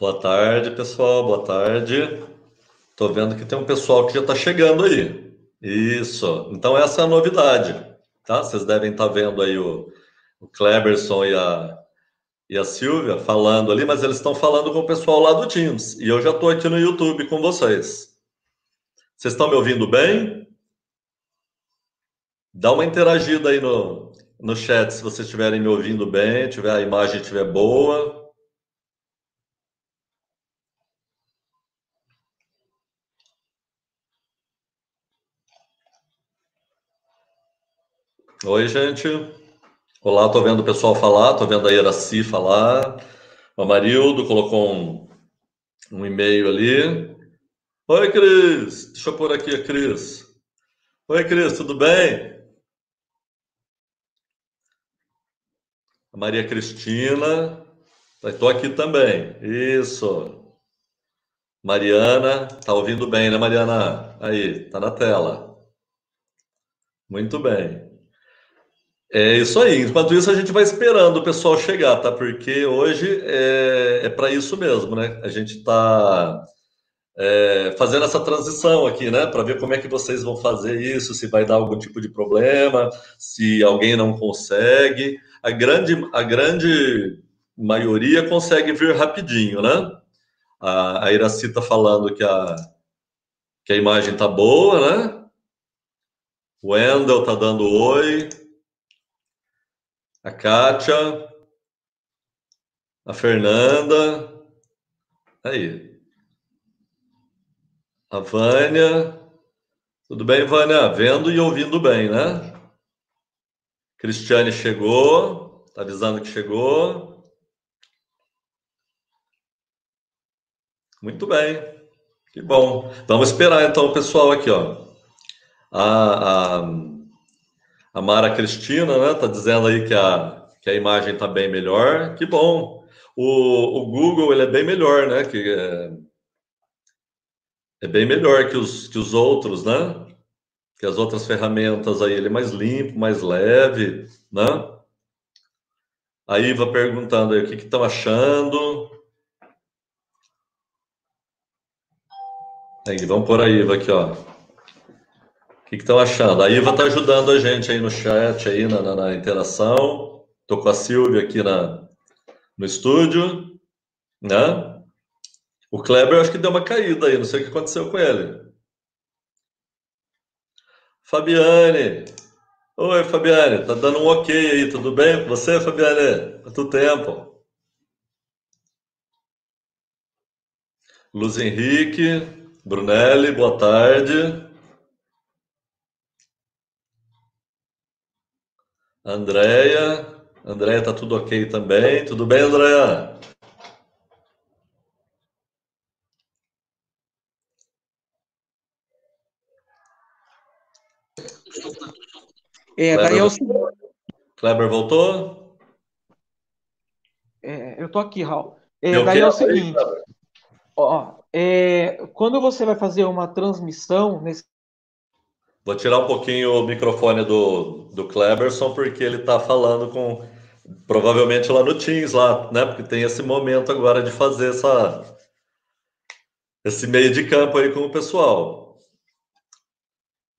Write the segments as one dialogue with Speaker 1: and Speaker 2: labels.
Speaker 1: Boa tarde, pessoal. Boa tarde. Tô vendo que tem um pessoal que já está chegando aí. Isso. Então essa é a novidade, tá? Vocês devem estar tá vendo aí o, o Kleberson e a, e a Silvia falando ali, mas eles estão falando com o pessoal lá do Teams. E eu já estou aqui no YouTube com vocês. Vocês estão me ouvindo bem? Dá uma interagida aí no, no chat se vocês estiverem me ouvindo bem, tiver a imagem estiver boa. Oi, gente. Olá, estou vendo o pessoal falar, estou vendo a Iraci falar. O Amarildo colocou um, um e-mail ali. Oi, Cris. Deixa eu pôr aqui a Cris. Oi, Cris, tudo bem? A Maria Cristina. Estou aqui também. Isso. Mariana. Tá ouvindo bem, né, Mariana? Aí, tá na tela. Muito bem. É isso aí. Enquanto isso, a gente vai esperando o pessoal chegar, tá? Porque hoje é, é para isso mesmo, né? A gente está é, fazendo essa transição aqui, né? Para ver como é que vocês vão fazer isso, se vai dar algum tipo de problema, se alguém não consegue. A grande, a grande maioria consegue vir rapidinho, né? A, a Iraci está falando que a, que a imagem tá boa, né? O Wendel tá dando oi a Kátia, a Fernanda, aí, a Vânia, tudo bem, Vânia? Vendo e ouvindo bem, né? Cristiane chegou, tá avisando que chegou. Muito bem, que bom. Vamos esperar então o pessoal aqui, ó. A, a, a Mara Cristina, né, tá dizendo aí que a, que a imagem tá bem melhor. Que bom. O, o Google, ele é bem melhor, né, que é, é bem melhor que os, que os outros, né? Que as outras ferramentas aí, ele é mais limpo, mais leve, né? A Iva perguntando aí o que estão achando. Aí, vamos por a Iva aqui, ó que estão achando? A Iva está ajudando a gente aí no chat, aí na, na, na interação. Estou com a Silvia aqui na, no estúdio, né? O Kleber acho que deu uma caída aí, não sei o que aconteceu com ele. Fabiane. Oi, Fabiane, tá dando um ok aí, tudo bem com você, Fabiane? Quanto tempo? Luz Henrique, Brunelli, boa tarde. Andréia. Andréia, tá tudo ok também? Tudo bem, Andréia?
Speaker 2: É, Kleber, daí eu...
Speaker 1: Kleber voltou?
Speaker 2: É, eu tô aqui, Raul. É, daí é o seguinte, ó, é, quando você vai fazer uma transmissão nesse
Speaker 1: Vou tirar um pouquinho o microfone do, do Kleberson, porque ele está falando com. Provavelmente lá no Teams, lá, né? Porque tem esse momento agora de fazer essa, esse meio de campo aí com o pessoal.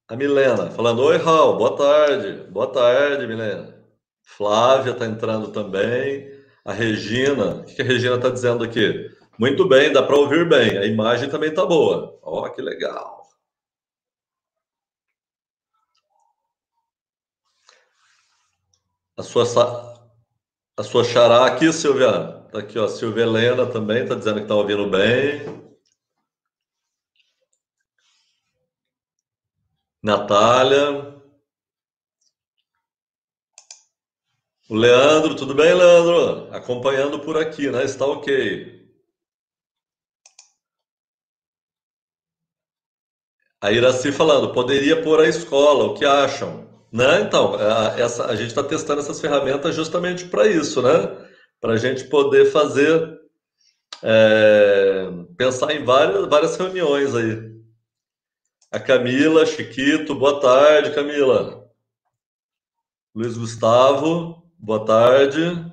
Speaker 1: A Milena falando: Oi, Raul, boa tarde. Boa tarde, Milena. Flávia está entrando também. A Regina, o que a Regina está dizendo aqui? Muito bem, dá para ouvir bem. A imagem também está boa. Ó, oh, que legal. A sua, a sua xará aqui, Silvia. Tá aqui, ó. Silvia Helena também está dizendo que está ouvindo bem. Natália. O Leandro, tudo bem, Leandro? Acompanhando por aqui, né? Está ok. A Iraci falando, poderia pôr a escola, o que acham? Né? Então, a, essa, a gente está testando essas ferramentas justamente para isso, né? Para a gente poder fazer, é, pensar em várias, várias reuniões aí. A Camila, Chiquito, boa tarde, Camila. Luiz Gustavo, boa tarde.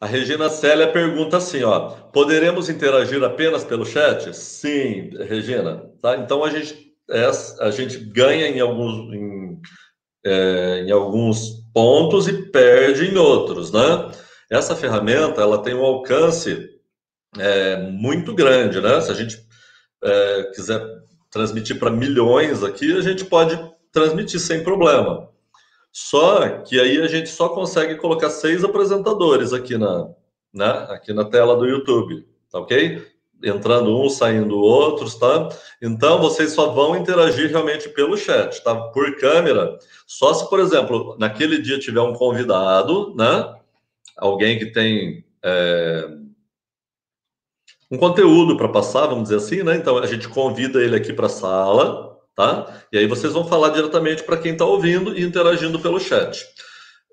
Speaker 1: A Regina Célia pergunta assim, ó, poderemos interagir apenas pelo chat? Sim, Regina. Tá? Então a gente, a gente ganha em alguns, em, é, em alguns pontos e perde em outros, né? Essa ferramenta ela tem um alcance é, muito grande, né? Se a gente é, quiser transmitir para milhões aqui, a gente pode transmitir sem problema. Só que aí a gente só consegue colocar seis apresentadores aqui na, né, aqui na tela do YouTube, tá ok? Entrando um, saindo outros, tá? Então vocês só vão interagir realmente pelo chat, tá? Por câmera. Só se, por exemplo, naquele dia tiver um convidado, né? Alguém que tem é, um conteúdo para passar, vamos dizer assim, né? Então a gente convida ele aqui para a sala, tá? E aí vocês vão falar diretamente para quem está ouvindo e interagindo pelo chat.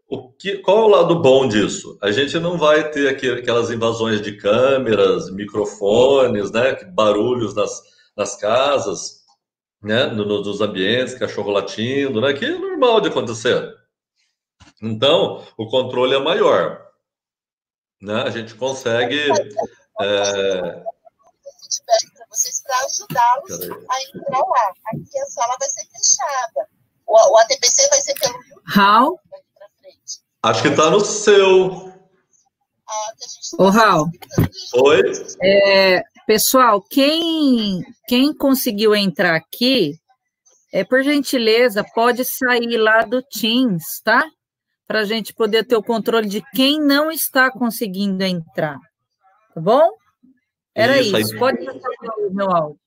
Speaker 1: O que, qual é o lado bom disso? A gente não vai ter aquelas invasões de câmeras, microfones, né? Barulhos nas, nas casas, né? nos ambientes, cachorro latindo, né? Que é normal de acontecer. Então, o controle é maior. Né? A gente consegue. É
Speaker 3: vocês para ajudá-los a entrar lá. Aqui a sala vai ser fechada. O, o ATPC vai ser pelo YouTube.
Speaker 1: Acho que está no seu.
Speaker 4: Ô, Raul.
Speaker 1: Oi?
Speaker 4: É, pessoal, quem, quem conseguiu entrar aqui, é por gentileza, pode sair lá do Teams, tá? Para a gente poder ter o controle de quem não está conseguindo entrar. Tá bom? Era isso. isso. Pode passar o meu áudio.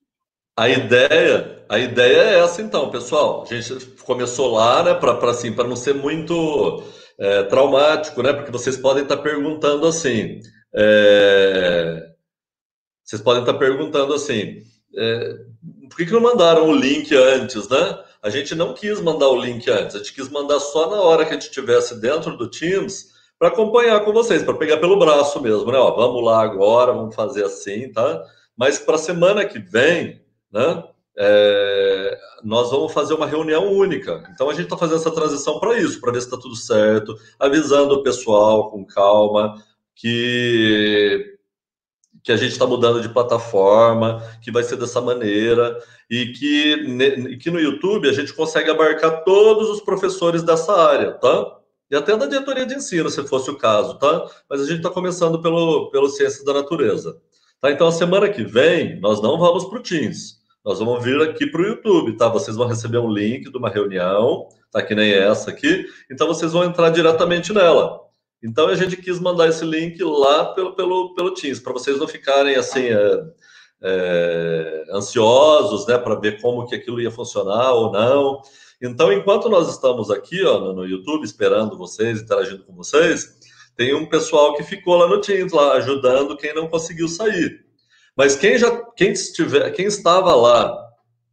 Speaker 1: A ideia, a ideia é essa então, pessoal. A gente começou lá, né, para assim, para não ser muito é, traumático, né? Porque vocês podem estar perguntando assim, é, vocês podem estar perguntando assim, é, por que, que não mandaram o link antes, né? A gente não quis mandar o link antes, a gente quis mandar só na hora que a gente estivesse dentro do Teams para acompanhar com vocês, para pegar pelo braço mesmo, né? Ó, vamos lá agora, vamos fazer assim, tá? Mas para a semana que vem, né? É, nós vamos fazer uma reunião única. Então a gente está fazendo essa transição para isso, para ver se está tudo certo, avisando o pessoal com calma que que a gente está mudando de plataforma, que vai ser dessa maneira e que, que no YouTube a gente consegue abarcar todos os professores dessa área, tá? E até da diretoria de ensino, se fosse o caso, tá? Mas a gente está começando pelo, pelo Ciência da Natureza. Tá? Então, a semana que vem, nós não vamos para o Teams. Nós vamos vir aqui para o YouTube, tá? Vocês vão receber um link de uma reunião, tá? Que nem essa aqui. Então, vocês vão entrar diretamente nela. Então, a gente quis mandar esse link lá pelo, pelo, pelo Teams, para vocês não ficarem, assim, é, é, ansiosos, né? Para ver como que aquilo ia funcionar ou não. Então, enquanto nós estamos aqui, ó, no, no YouTube, esperando vocês, interagindo com vocês, tem um pessoal que ficou lá no Teams, lá, ajudando quem não conseguiu sair. Mas quem já, quem estiver, quem estava lá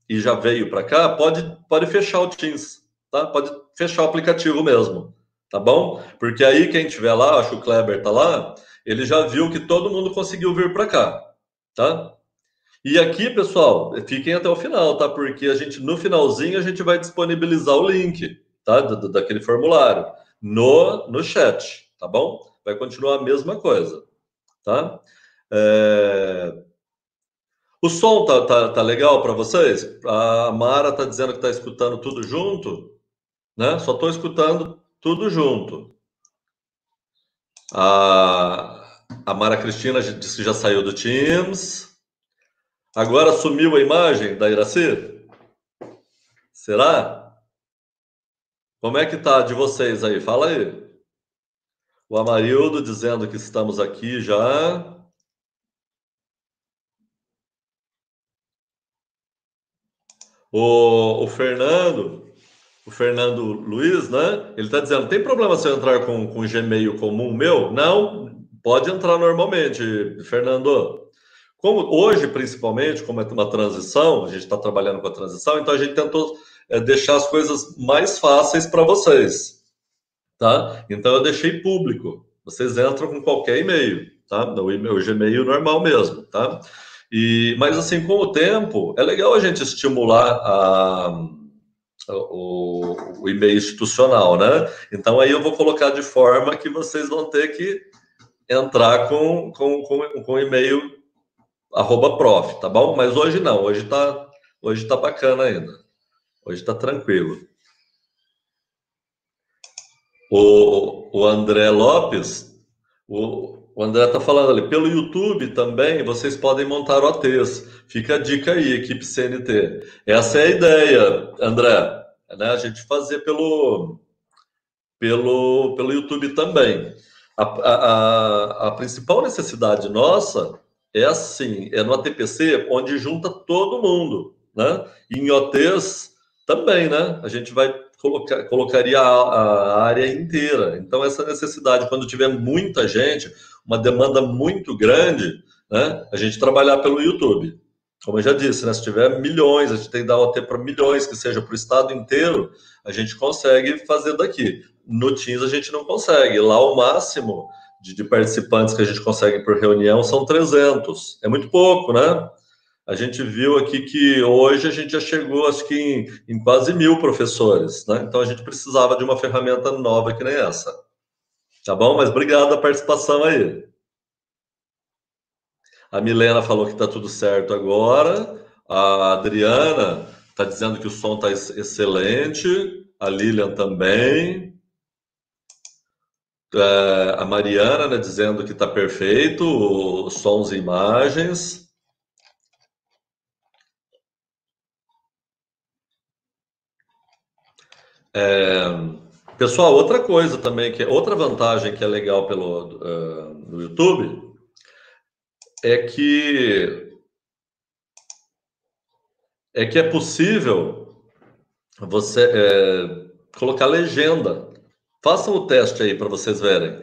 Speaker 1: e já veio para cá, pode, pode fechar o Teams, tá? Pode fechar o aplicativo mesmo, tá bom? Porque aí quem estiver lá, acho que o Kleber tá lá, ele já viu que todo mundo conseguiu vir para cá, tá? E aqui, pessoal, fiquem até o final, tá? Porque a gente no finalzinho a gente vai disponibilizar o link, tá? Da, daquele formulário no no chat, tá bom? Vai continuar a mesma coisa, tá? É... O som tá, tá, tá legal para vocês? A Mara tá dizendo que tá escutando tudo junto, né? Só tô escutando tudo junto. A, a Mara Cristina disse que já saiu do Teams. Agora sumiu a imagem da Iraci? Será? Como é que tá de vocês aí? Fala aí. O Amarildo dizendo que estamos aqui já. O, o Fernando, o Fernando Luiz, né? Ele está dizendo: tem problema se eu entrar com, com Gmail comum meu? Não, pode entrar normalmente, Fernando. Como hoje, principalmente, como é uma transição, a gente está trabalhando com a transição, então a gente tentou é, deixar as coisas mais fáceis para vocês, tá? Então eu deixei público. Vocês entram com qualquer e-mail, tá? O, e-mail, o Gmail normal mesmo, tá? E, mas, assim, com o tempo, é legal a gente estimular a, o, o e-mail institucional, né? Então, aí eu vou colocar de forma que vocês vão ter que entrar com, com, com, com e-mail arroba prof, tá bom? Mas hoje não, hoje tá, hoje tá bacana ainda. Hoje tá tranquilo. O, o André Lopes, o, o André está falando ali, pelo YouTube também vocês podem montar OTs. Fica a dica aí, equipe CNT. Essa é a ideia, André, né? A gente fazer pelo, pelo, pelo YouTube também. A, a, a principal necessidade nossa é assim, é no ATPC, onde junta todo mundo, né? E em OTs também, né? A gente vai colocar, colocaria a, a área inteira. Então, essa necessidade, quando tiver muita gente, uma demanda muito grande, né, a gente trabalhar pelo YouTube. Como eu já disse, né, se tiver milhões, a gente tem que dar OT para milhões, que seja para o estado inteiro, a gente consegue fazer daqui. No Teams a gente não consegue. Lá o máximo de, de participantes que a gente consegue por reunião são 300. É muito pouco, né? A gente viu aqui que hoje a gente já chegou, acho que em, em quase mil professores, né? Então a gente precisava de uma ferramenta nova que nem essa. Tá bom? Mas obrigado a participação aí. A Milena falou que está tudo certo agora. A Adriana está dizendo que o som está excelente. A Lilian também. É, a Mariana né, dizendo que está perfeito, sons e imagens. É, Pessoal, outra coisa também, que é outra vantagem que é legal pelo uh, no YouTube, é que é que é possível você é, colocar legenda. Façam o teste aí para vocês verem.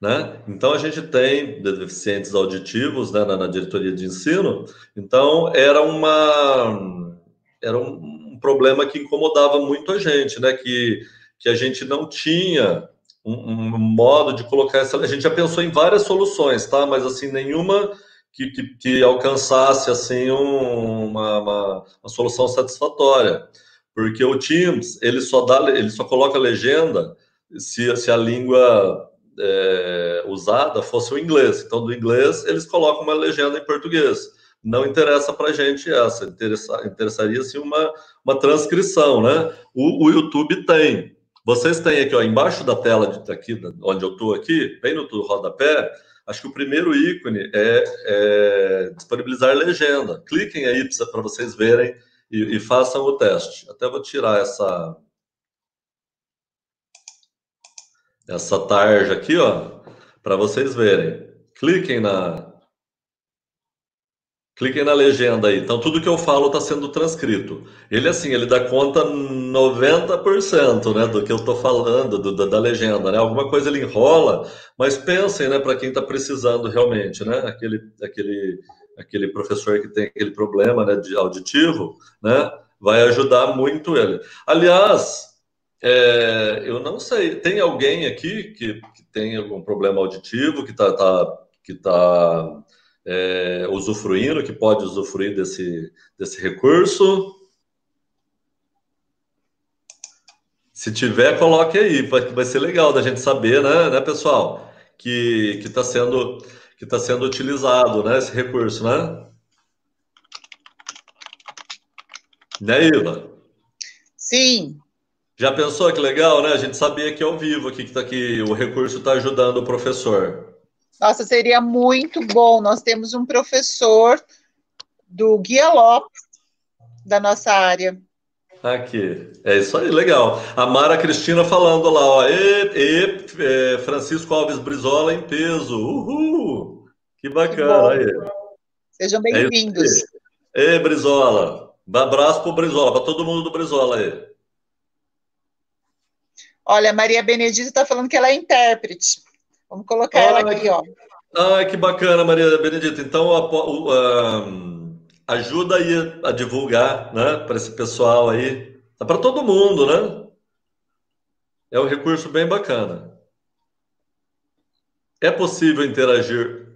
Speaker 1: Né? Então a gente tem deficientes auditivos né, na, na, diretoria de ensino. Então era uma era um, um problema que incomodava muito a gente, né? Que que a gente não tinha um, um, modo de colocar essa. A gente já pensou em várias soluções, tá? Mas assim, nenhuma que, que, que alcançasse assim um, uma, uma, uma, solução satisfatória. Porque o Teams ele só dá, ele só coloca legenda se, se a língua é, usada fosse o inglês. Então, do inglês, eles colocam uma legenda em português. Não interessa para a gente essa, interessa, interessaria se uma, uma transcrição, né? O, o YouTube tem, vocês têm aqui, ó, embaixo da tela de, aqui, onde eu estou aqui, bem no rodapé, acho que o primeiro ícone é, é disponibilizar legenda. Cliquem aí para vocês verem e, e, façam o teste. Até vou tirar essa essa tarja aqui, ó, para vocês verem. Cliquem na Cliquem na legenda aí. Então, tudo que eu falo está sendo transcrito. Ele, assim, ele dá conta 90% né, do que eu estou falando, do, da, da, legenda. Né? Alguma coisa ele enrola, mas pensem né, para quem está precisando realmente. Né? Aquele, aquele, aquele professor que tem aquele problema né, de auditivo, né, vai ajudar muito ele. Aliás, é, eu não sei, tem alguém aqui que, que tem algum problema auditivo, que está tá, que tá é, usufruindo, que pode usufruir desse, desse recurso. Se tiver, coloque aí, vai, vai ser legal da gente saber, né, né pessoal, que está sendo, que tá sendo utilizado, né, esse recurso, né? Né, Iva?
Speaker 3: Sim.
Speaker 1: Já pensou que legal, né? A gente sabia que é ao vivo aqui que, tá aqui, o recurso está ajudando o professor.
Speaker 3: Nossa, seria muito bom. Nós temos um professor do Guia Lopes, da nossa área.
Speaker 1: Aqui, é isso aí, legal. A Mara Cristina falando lá, ó, e, e é, Francisco Alves Brizola em peso, uhul! Que bacana que aí.
Speaker 3: Sejam é bem-vindos.
Speaker 1: É Ei, Brizola, abraço pro Brizola, para todo mundo do Brizola aí.
Speaker 3: Olha, Maria Benedita está falando que ela é intérprete. Vamos colocar ela aqui, que... ó.
Speaker 1: Ah, que bacana, Maria Benedita. Então, uh, ajuda aí a divulgar, né, para esse pessoal aí. É para todo mundo, né? É um recurso bem bacana. É possível interagir?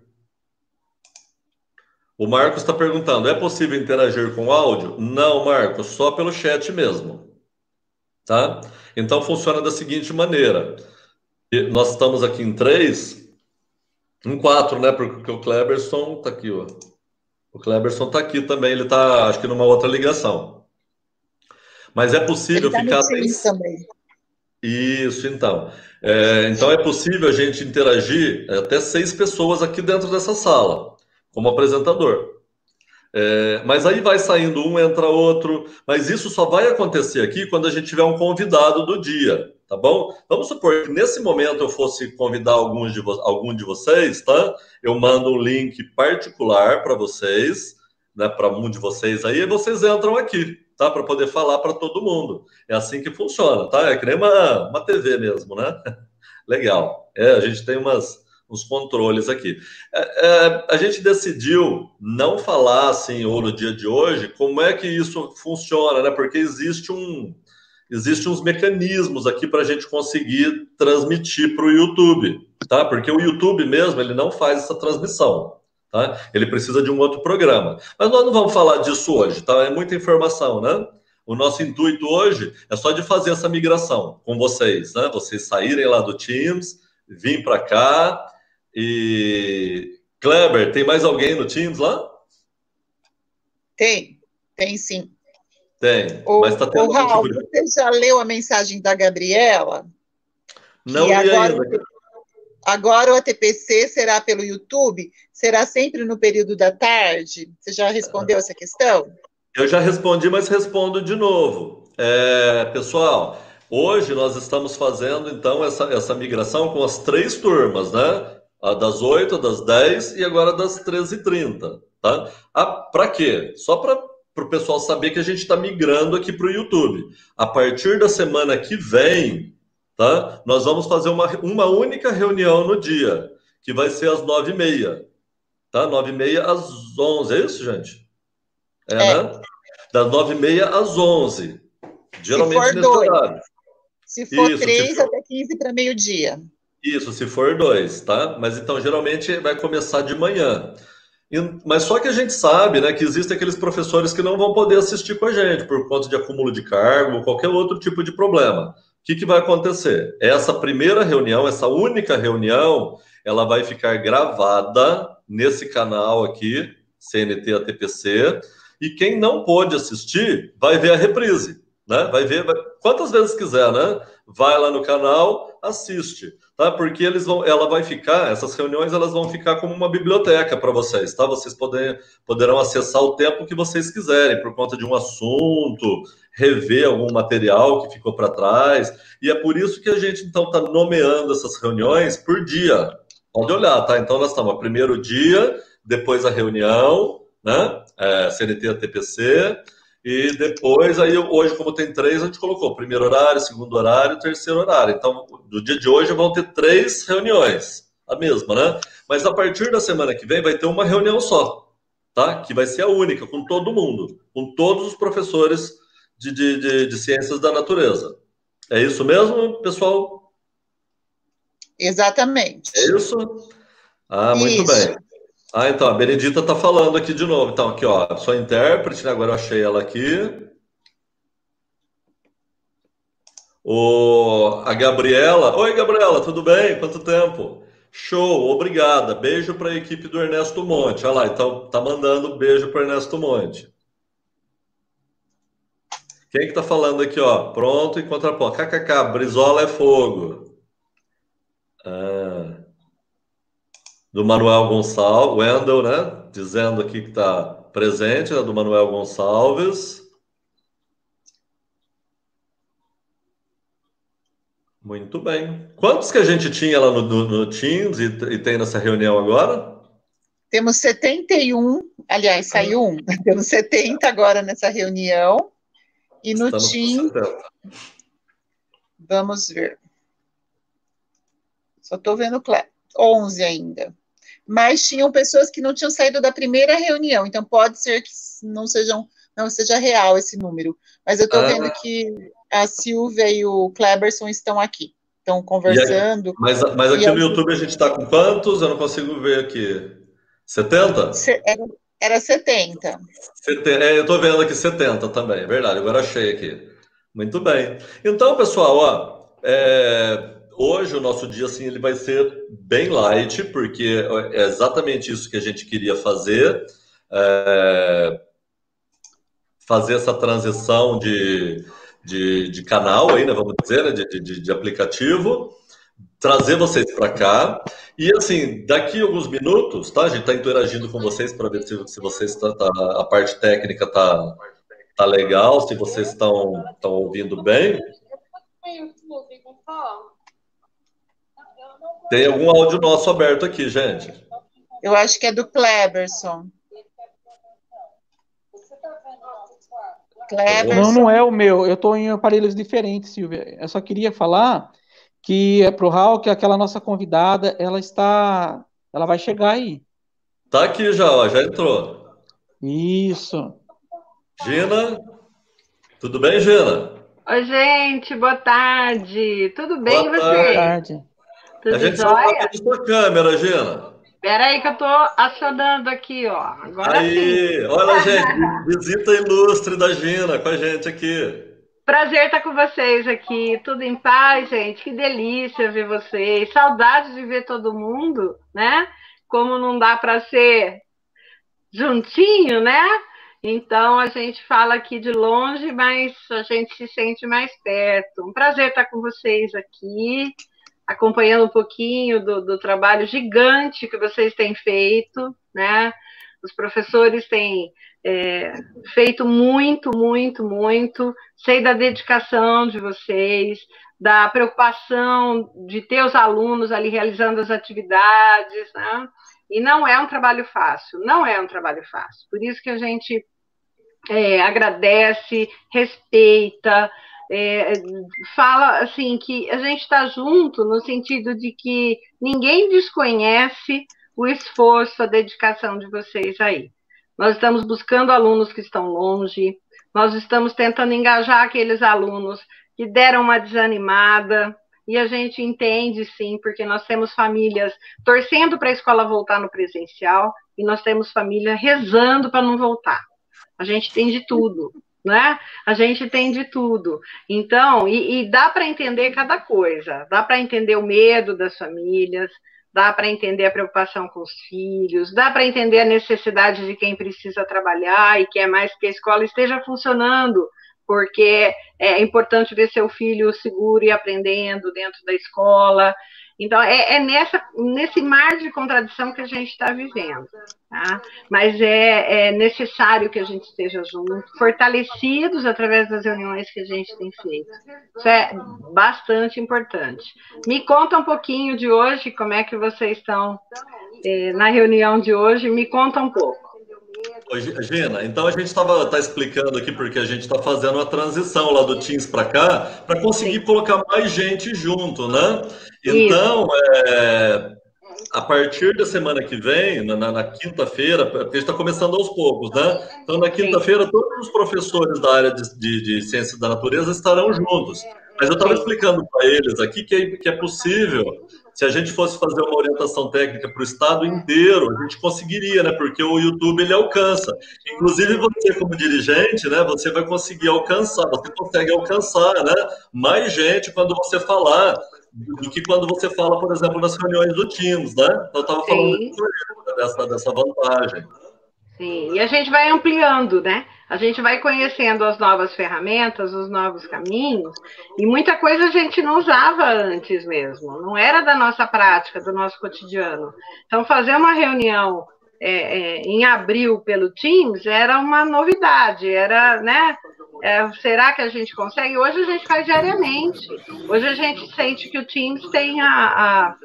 Speaker 1: O Marcos está perguntando: é possível interagir com áudio? Não, Marcos, só pelo chat mesmo. Tá? Então funciona da seguinte maneira: nós estamos aqui em três, Um quatro, né? Porque o Kleberson tá aqui, ó. O Kleberson tá aqui também, ele tá, acho que numa outra ligação. Mas é possível
Speaker 3: tá
Speaker 1: ficar.
Speaker 3: também.
Speaker 1: Isso, então. É, então é possível a gente interagir até seis pessoas aqui dentro dessa sala, como apresentador. É, mas aí vai saindo um, entra outro. Mas isso só vai acontecer aqui quando a gente tiver um convidado do dia, tá bom? Vamos supor que nesse momento eu fosse convidar alguns de algum de vocês, tá? Eu mando um link particular para vocês, né? Para um de vocês aí, e vocês entram aqui, tá? Para poder falar para todo mundo. É assim que funciona, tá? É que nem uma, uma TV mesmo, né? Legal. É, a gente tem umas os controles aqui. É, é, a gente decidiu não falar assim, ou no dia de hoje, como é que isso funciona, né? Porque existe um existe uns mecanismos aqui para a gente conseguir transmitir para o YouTube, tá? Porque o YouTube mesmo ele não faz essa transmissão, tá? Ele precisa de um outro programa. Mas nós não vamos falar disso hoje, tá? É muita informação, né? O nosso intuito hoje é só de fazer essa migração com vocês, né? Vocês saírem lá do Teams, vir para cá e Kleber, tem mais alguém no Teams lá?
Speaker 3: Tem, tem sim.
Speaker 1: Tem,
Speaker 3: o, mas tá tendo Raul, você já leu a mensagem da Gabriela?
Speaker 1: Não li agora, ainda.
Speaker 3: Agora o ATPC será pelo YouTube? Será sempre no período da tarde? Você já respondeu essa questão?
Speaker 1: Eu já respondi, mas respondo de novo. É, pessoal, hoje nós estamos fazendo então essa, essa migração com as três turmas, né? a das 8, das 10 e agora das 13h30. Tá? Para quê? Só para o pessoal saber que a gente está migrando aqui para o YouTube. A partir da semana que vem, tá? nós vamos fazer uma, uma única reunião no dia, que vai ser às 9h30. Tá? 9h30 às 11 é isso, gente? É, é. né? Das 9h30 às 11 Geralmente nesse dois. horário.
Speaker 3: Se for isso, 3, for... até 15 para meio-dia.
Speaker 1: Isso, se for dois, tá? Mas então geralmente vai começar de manhã. Mas só que a gente sabe, né, que existem aqueles professores que não vão poder assistir com a gente por conta de acúmulo de cargo ou qualquer outro tipo de problema. O que, que vai acontecer? Essa primeira reunião, essa única reunião, ela vai ficar gravada nesse canal aqui, CNT ATPC, e quem não pôde assistir vai ver a reprise, né? Vai ver vai, quantas vezes quiser, né? Vai lá no canal, assiste tá? Porque eles vão, ela vai ficar, essas reuniões elas vão ficar como uma biblioteca para vocês, tá? Vocês poder, poderão acessar o tempo que vocês quiserem por conta de um assunto, rever algum material que ficou para trás. E é por isso que a gente então está nomeando essas reuniões por dia. Pode olhar, tá? Então nós estamos primeiro dia, depois a reunião, né? É, CNT TPC e depois, aí hoje, como tem três, a gente colocou primeiro horário, segundo horário, terceiro horário. Então, no dia de hoje vão ter três reuniões, a mesma, né? Mas a partir da semana que vem vai ter uma reunião só, tá? Que vai ser a única, com todo mundo, com todos os professores de, de, de, de ciências da natureza. É isso mesmo, pessoal?
Speaker 3: Exatamente.
Speaker 1: É isso? Ah, muito isso. bem. Ah, então, a Benedita está falando aqui de novo. Então, aqui, ó, sua intérprete, né? agora eu achei ela aqui. O, a Gabriela. Oi, Gabriela, tudo bem? Quanto tempo? Show, obrigada. Beijo para a equipe do Ernesto Monte. Olha lá, então tá mandando beijo para Ernesto Monte. Quem que tá falando aqui, ó? Pronto e contraponto. KKK, Brizola é fogo. Ah do Manuel Gonçalves, Wendel, né? Dizendo aqui que está presente, né? do Manuel Gonçalves. Muito bem. Quantos que a gente tinha lá no, no, no Teams e, e, tem nessa reunião agora?
Speaker 3: Temos 71, aliás, saiu um. Temos 70 agora nessa reunião. E no Estamos Teams. Vamos ver. Só estou vendo 11 ainda mas tinham pessoas que não tinham saído da primeira reunião, então pode ser que não sejam não seja real esse número. Mas eu estou ah. vendo que a Silvia e o Kleberson estão aqui, estão conversando. Aí,
Speaker 1: mas, mas aqui no YouTube a gente está com quantos? Eu não consigo ver aqui. 70?
Speaker 3: Era, era 70.
Speaker 1: É, eu estou vendo aqui 70 também, é verdade, agora achei aqui. Muito bem. Então, pessoal, ó, é, hoje o nosso dia assim ele vai ser bem light, porque é exatamente isso que a gente queria fazer. É, fazer essa transição de, de, de, canal aí, né, vamos dizer, né, de, de, de aplicativo, trazer vocês para cá. E assim, daqui a alguns minutos, tá? A gente está interagindo com vocês para ver se, se vocês tá, tá, a parte técnica tá, tá legal, se vocês estão ouvindo bem. Tem algum áudio nosso aberto aqui, gente?
Speaker 3: Eu acho que é do Kleberson.
Speaker 2: Kleberson. Não, não é o meu. Eu estou em aparelhos diferentes, Silvia. Eu só queria falar que é para o Raul que aquela nossa convidada, ela está, ela vai chegar aí.
Speaker 1: Tá aqui já, ó, já entrou.
Speaker 2: Isso.
Speaker 1: Gina, tudo bem, Gina?
Speaker 5: Oi, gente, boa tarde. Tudo bem boa e você? Boa tarde.
Speaker 1: Tudo a gente só tá de sua câmera, Gina.
Speaker 5: Espera aí que eu tô acionando aqui, ó. Agora
Speaker 1: aí, sim. olha, gente, visita ilustre da Gina com a gente aqui.
Speaker 5: Prazer estar com vocês aqui. Tudo em paz, gente. Que delícia ver vocês. Saudades de ver todo mundo, né? Como não dá para ser juntinho, né? Então a gente fala aqui de longe, mas a gente se sente mais perto. Um prazer estar com vocês aqui, acompanhando um pouquinho do, do trabalho gigante que vocês têm feito, né? Os professores têm é, feito muito, muito, muito. Sei da dedicação de vocês, da preocupação de ter os alunos ali realizando as atividades, né? E não é um trabalho fácil, não é um trabalho fácil. Por isso que a gente é, agradece, respeita, é, fala assim que a gente está junto no sentido de que ninguém desconhece o esforço, a dedicação de vocês aí. Nós estamos buscando alunos que estão longe, nós estamos tentando engajar aqueles alunos que deram uma desanimada, e a gente entende sim, porque nós temos famílias torcendo para a escola voltar no presencial e nós temos família rezando para não voltar. A gente tem de tudo, né? A gente tem de tudo. Então, e, e dá para entender cada coisa, dá para entender o medo das famílias, dá para entender a preocupação com os filhos, dá para entender a necessidade de quem precisa trabalhar e quer mais que a escola esteja funcionando, porque é importante ver seu filho seguro e aprendendo dentro da escola. Então, é, é nessa, nesse mar de contradição que a gente está vivendo. Tá? Mas é, é, necessário que a gente esteja junto, fortalecidos através das reuniões que a gente tem feito. Isso é bastante importante. Me conta um pouquinho de hoje, como é que vocês estão é, na reunião de hoje, me conta um pouco.
Speaker 1: Gina, então a gente estava tá explicando aqui porque a gente está fazendo a transição lá do Teams para cá para conseguir Sim. colocar mais gente junto, né? Então, é, a partir da semana que vem, na, na quinta-feira, porque a gente está começando aos poucos, né? Então, na quinta-feira, todos os professores da área de, de, de ciências da natureza estarão juntos. Mas eu estava explicando para eles aqui que é, que é possível se a gente fosse fazer uma orientação técnica para o estado inteiro, a gente conseguiria, né? Porque o YouTube ele alcança. Inclusive você como dirigente, né? Você vai conseguir alcançar, você consegue alcançar, né? Mais gente quando você falar do que quando você fala, por exemplo, nas reuniões do Teams, né? Então, eu estava falando dessa, dessa vantagem.
Speaker 5: Sim, e a gente vai ampliando, né? A gente vai conhecendo as novas ferramentas, os novos caminhos, e muita coisa a gente não usava antes mesmo, não era da nossa prática, do nosso cotidiano. Então, fazer uma reunião é, é, em abril pelo Teams era uma novidade, era, né? É, será que a gente consegue? Hoje a gente faz diariamente. Hoje a gente sente que o Teams tem a, a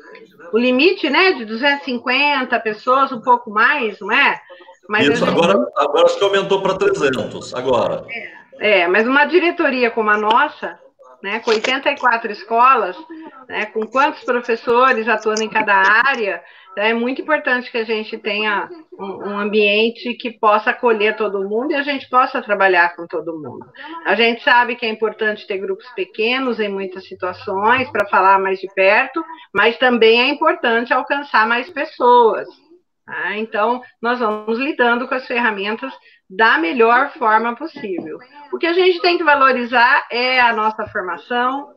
Speaker 5: o limite, né, de 250 pessoas, um pouco mais, não é?
Speaker 1: Mas Isso, gente... agora, agora acho que aumentou para 300, agora.
Speaker 5: É, é, mas uma diretoria como a nossa, né, com 84 escolas, né, com quantos professores atuando em cada área, é muito importante que a gente tenha um, um, ambiente que possa acolher todo mundo e a gente possa trabalhar com todo mundo. A gente sabe que é importante ter grupos pequenos em muitas situações para falar mais de perto, mas também é importante alcançar mais pessoas. Tá? Então, nós vamos lidando com as ferramentas da melhor forma possível. O que a gente tem que valorizar é a nossa formação,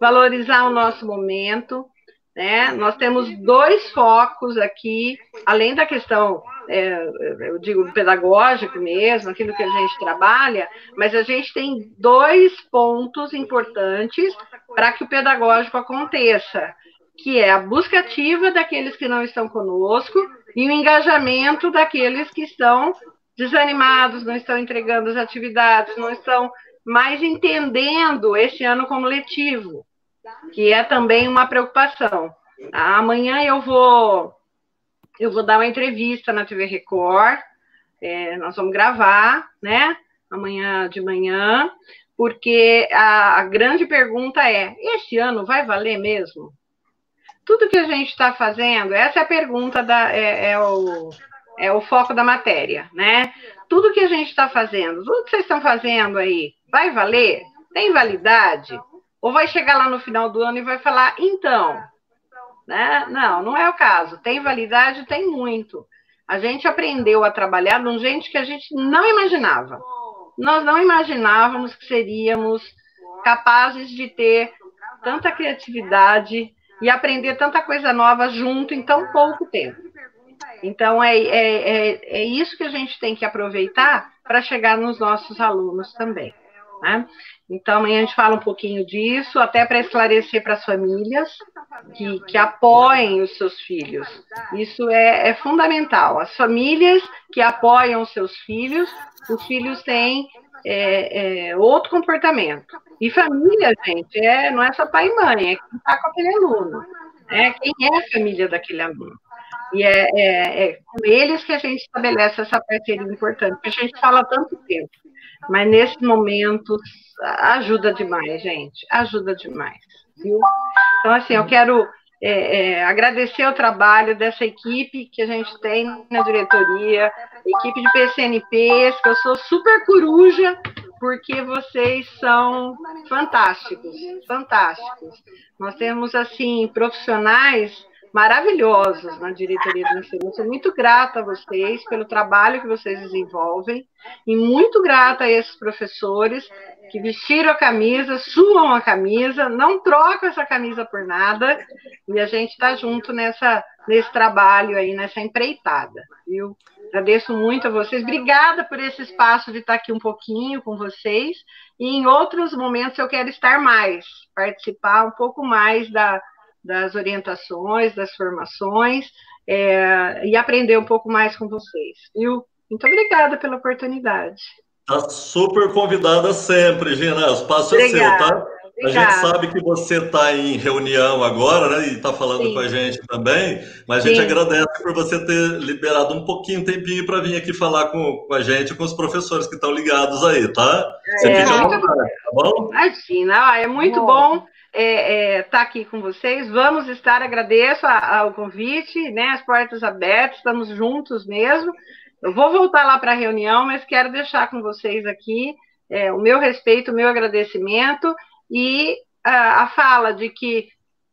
Speaker 5: valorizar o nosso momento, né? Nós temos dois focos aqui, além da questão, é, eu digo, pedagógico mesmo, aquilo que a gente trabalha, mas a gente tem dois pontos importantes para que o pedagógico aconteça, que é a busca ativa daqueles que não estão conosco e o engajamento daqueles que estão desanimados, não estão entregando as atividades, não estão mais entendendo esse ano como letivo que é também uma preocupação. Amanhã eu vou eu vou dar uma entrevista na TV Record, é, nós vamos gravar, né? Amanhã de manhã, porque a, a grande pergunta é: esse ano vai valer mesmo? Tudo que a gente está fazendo, essa é a pergunta da é, é o é o foco da matéria, né? Tudo que a gente está fazendo, tudo que vocês estão fazendo aí, vai valer? Tem validade? Ou vai chegar lá no final do ano e vai falar, então, né? Não, não é o caso. Tem validade, tem muito. A gente aprendeu a trabalhar de um jeito que a gente não imaginava. Nós não imaginávamos que seríamos capazes de ter tanta criatividade e aprender tanta coisa nova junto em tão pouco tempo. Então, é, é, é, é isso que a gente tem que aproveitar para chegar nos nossos alunos também. Né? Então, amanhã a gente fala um pouquinho disso, até para esclarecer para as famílias que, que apoiem os seus filhos. Isso é, é, fundamental. As famílias que apoiam os seus filhos, os filhos têm é, é, outro comportamento. E família, gente, é, não é só pai e mãe, é quem está com aquele aluno. É quem é a família daquele aluno. E é, é, é, com eles que a gente estabelece essa parceria importante, porque a gente fala tanto tempo. Mas nesse momento ajuda demais, gente. Ajuda demais. Viu? Então, assim, eu quero é, é, agradecer o trabalho dessa equipe que a gente tem na diretoria, equipe de PCNPs, que eu sou super coruja, porque vocês são fantásticos, fantásticos. Nós temos, assim, profissionais maravilhosos na diretoria do ensino. Sou muito grata a vocês pelo trabalho que vocês desenvolvem e muito grata a esses professores que vestiram a camisa, suam a camisa, não trocam essa camisa por nada e a gente está junto nessa nesse trabalho aí, nessa empreitada, viu? Agradeço muito a vocês. Obrigada por esse espaço de estar aqui um pouquinho com vocês. E em outros momentos eu quero estar mais, participar um pouco mais da, das orientações, das formações, é, e aprender um pouco mais com vocês, viu? Muito obrigada pela oportunidade.
Speaker 1: Está super convidada sempre, Gina. O espaço obrigada. é seu, tá? Obrigada. A gente sabe que você está em reunião agora, né? E está falando Sim. com a gente também, mas a gente Sim. agradece por você ter liberado um pouquinho, tempinho para vir aqui falar com, com a gente, com os professores que estão ligados aí, tá? Você é, fica à vontade, tá bom?
Speaker 5: Imagina, é muito bom. bom estar é, é, tá aqui com vocês. Vamos estar, agradeço ao convite, né? As portas abertas, estamos juntos mesmo. Eu vou voltar lá para a reunião, mas quero deixar com vocês aqui é, o meu respeito, o meu agradecimento e a, a fala de que,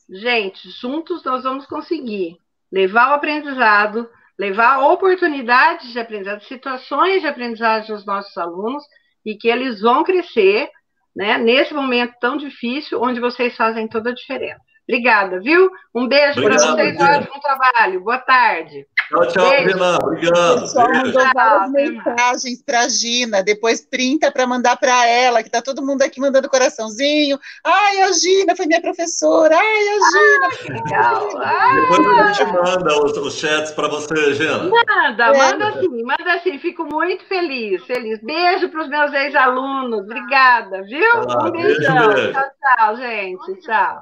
Speaker 5: gente, juntos nós vamos conseguir levar o aprendizado, levar oportunidades de aprendizado, situações de aprendizagem aos nossos alunos e que eles vão crescer né, nesse momento tão difícil, onde vocês fazem toda a diferença. Obrigada, viu? Um beijo para vocês, ótimo trabalho. Boa tarde.
Speaker 1: Tchau, tchau, Renan. Obrigado. Pessoal
Speaker 3: mandou várias mensagens para a Gina, depois printa para mandar para ela, que está todo mundo aqui mandando coraçãozinho. Ai, a Gina foi minha professora. Ai, a Gina. Ai, que legal.
Speaker 1: Depois a gente manda os, os chats para você, Gina.
Speaker 5: Manda, é. manda sim, manda sim. Fico muito feliz, feliz. Beijo para os meus ex-alunos. Obrigada, viu? Ah, um beijão. Beijo, tchau, tchau, gente. Tchau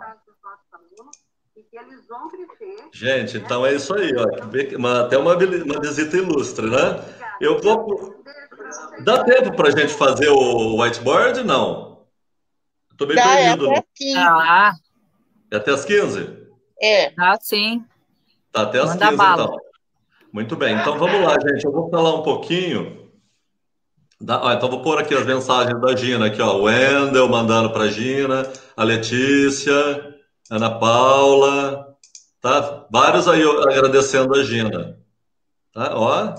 Speaker 1: vão crescer. Gente, então é isso aí, ó. até uma, uma visita ilustre, né? Eu vou. Dá tempo para a gente fazer o whiteboard? Não. Estou meio Dá, perdido. É até,
Speaker 4: ah.
Speaker 1: é até as 15?
Speaker 3: É.
Speaker 4: Ah, sim.
Speaker 1: Tá até as Manda 15, bala. então. Muito bem, então vamos lá, gente. Eu vou falar um pouquinho. Da... Ó, então vou pôr aqui as mensagens da Gina, aqui, ó. O Wendel mandando para a Gina, a Letícia. Ana Paula, tá? Vários aí agradecendo a Gina. Tá? Ó.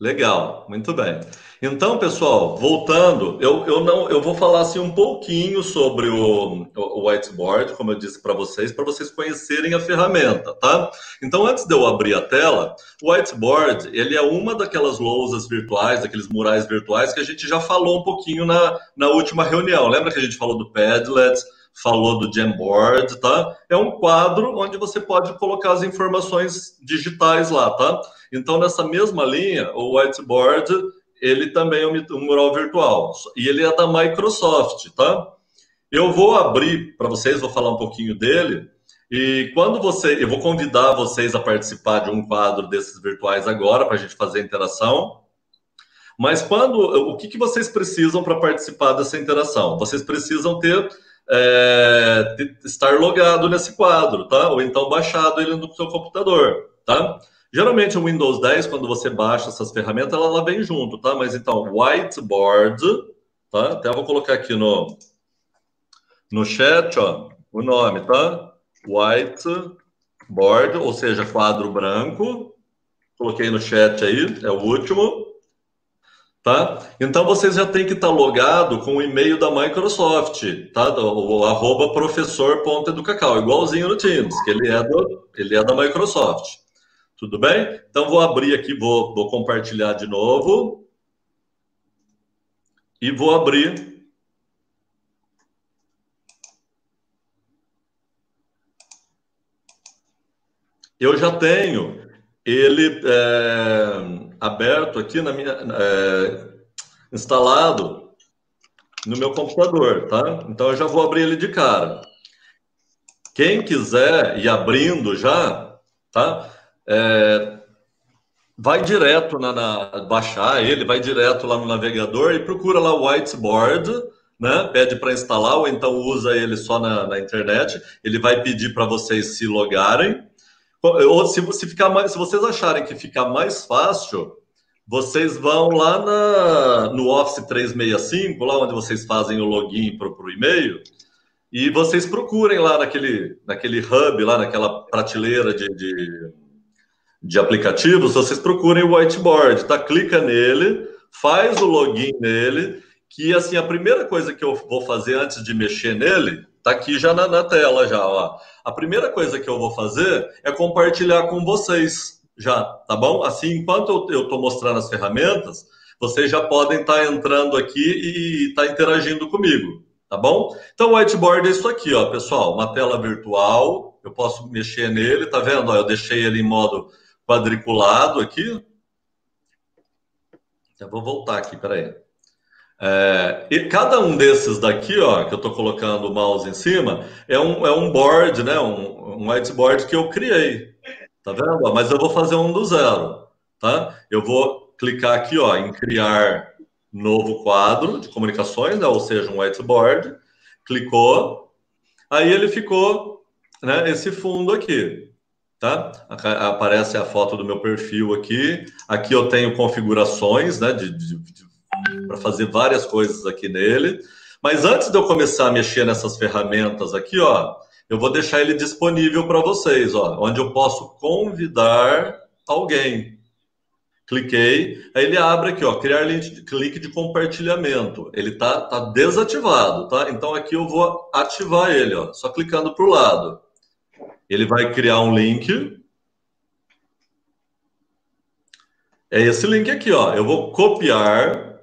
Speaker 1: Legal, muito bem. Então, pessoal, voltando, eu, eu não eu vou falar assim um pouquinho sobre o, o whiteboard, como eu disse para vocês, para vocês conhecerem a ferramenta, tá? Então, antes de eu abrir a tela, o whiteboard ele é uma daquelas lousas virtuais, daqueles murais virtuais que a gente já falou um pouquinho na, na última reunião. Lembra que a gente falou do Padlet? Falou do Jamboard, tá? É um quadro onde você pode colocar as informações digitais lá, tá? Então, nessa mesma linha, o whiteboard, ele também é um mural virtual. E ele é da Microsoft, tá? Eu vou abrir para vocês, vou falar um pouquinho dele. E quando você, eu vou convidar vocês a participar de um quadro desses virtuais agora para a gente fazer a interação. Mas quando, o que, que vocês precisam para participar dessa interação? Vocês precisam ter é, estar logado nesse quadro, tá? Ou então baixado ele no seu computador, tá? Geralmente o Windows 10, quando você baixa essas ferramentas, ela, ela vem junto, tá? Mas então, whiteboard, tá? Até vou colocar aqui no, no chat, ó, o nome, tá? Whiteboard, ou seja, quadro branco. Coloquei no chat aí, é o último. Tá? Então vocês já têm que estar logado com o e-mail da Microsoft, tá? O, o professor.educacau, igualzinho no Teams, que ele é, do, ele é da Microsoft. Tudo bem? Então vou abrir aqui, vou, vou compartilhar de novo. E vou abrir. Eu já tenho ele é, aberto aqui na minha é, instalado no meu computador, tá? Então eu já vou abrir ele de cara. Quem quiser ir abrindo já, tá? É, vai direto na, na, baixar ele, vai direto lá no navegador e procura lá o whiteboard, né? Pede para instalar ou então usa ele só na, na internet. Ele vai pedir para vocês se logarem. Ou se, ficar mais, se vocês acharem que ficar mais fácil, vocês vão lá na, no Office 365, lá onde vocês fazem o login para o e-mail, e vocês procurem lá naquele, naquele hub, lá naquela prateleira de, de, de aplicativos, vocês procurem o whiteboard, tá? Clica nele, faz o login nele, que assim, a primeira coisa que eu vou fazer antes de mexer nele Tá aqui já na, na tela já, ó. A primeira coisa que eu vou fazer é compartilhar com vocês já, tá bom? Assim, enquanto eu estou mostrando as ferramentas, vocês já podem estar tá entrando aqui e estar tá interagindo comigo, tá bom? Então, o whiteboard é isso aqui, ó, pessoal, uma tela virtual, eu posso mexer nele, tá vendo? Ó, eu deixei ele em modo quadriculado aqui. Eu vou voltar aqui, peraí. É, e cada um desses daqui, ó, que eu estou colocando o mouse em cima, é um, é um board, né? Um, um whiteboard que eu criei. Tá vendo? Mas eu vou fazer um do zero, tá? Eu vou clicar aqui, ó, em criar novo quadro de comunicações, né? ou seja, um whiteboard. Clicou, aí ele ficou, né? Esse fundo aqui, tá? Aparece a foto do meu perfil aqui. Aqui eu tenho configurações, né? de, de, de para fazer várias coisas aqui nele. Mas antes de eu começar a mexer nessas ferramentas aqui, ó, eu vou deixar ele disponível para vocês, ó, onde eu posso convidar alguém. Cliquei, aí ele abre aqui, ó, criar link, clique de compartilhamento. Ele tá, tá desativado, tá? Então aqui eu vou ativar ele, ó, só clicando para o lado. Ele vai criar um link. É esse link aqui, ó. Eu vou copiar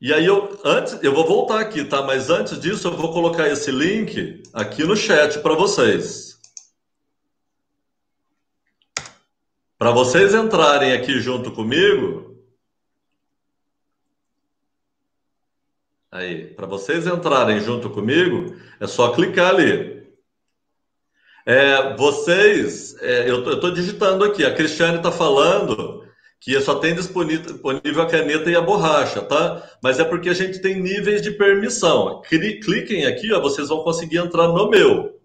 Speaker 1: e aí eu antes eu vou voltar aqui, tá? Mas antes disso eu vou colocar esse link aqui no chat para vocês. Para vocês entrarem aqui junto comigo. Aí, para vocês entrarem junto comigo, é só clicar ali. É, vocês, é, eu estou digitando aqui, a Cristiane está falando que só tem disponível a caneta e a borracha, tá? Mas é porque a gente tem níveis de permissão. Cliquem aqui, ó, vocês vão conseguir entrar no meu.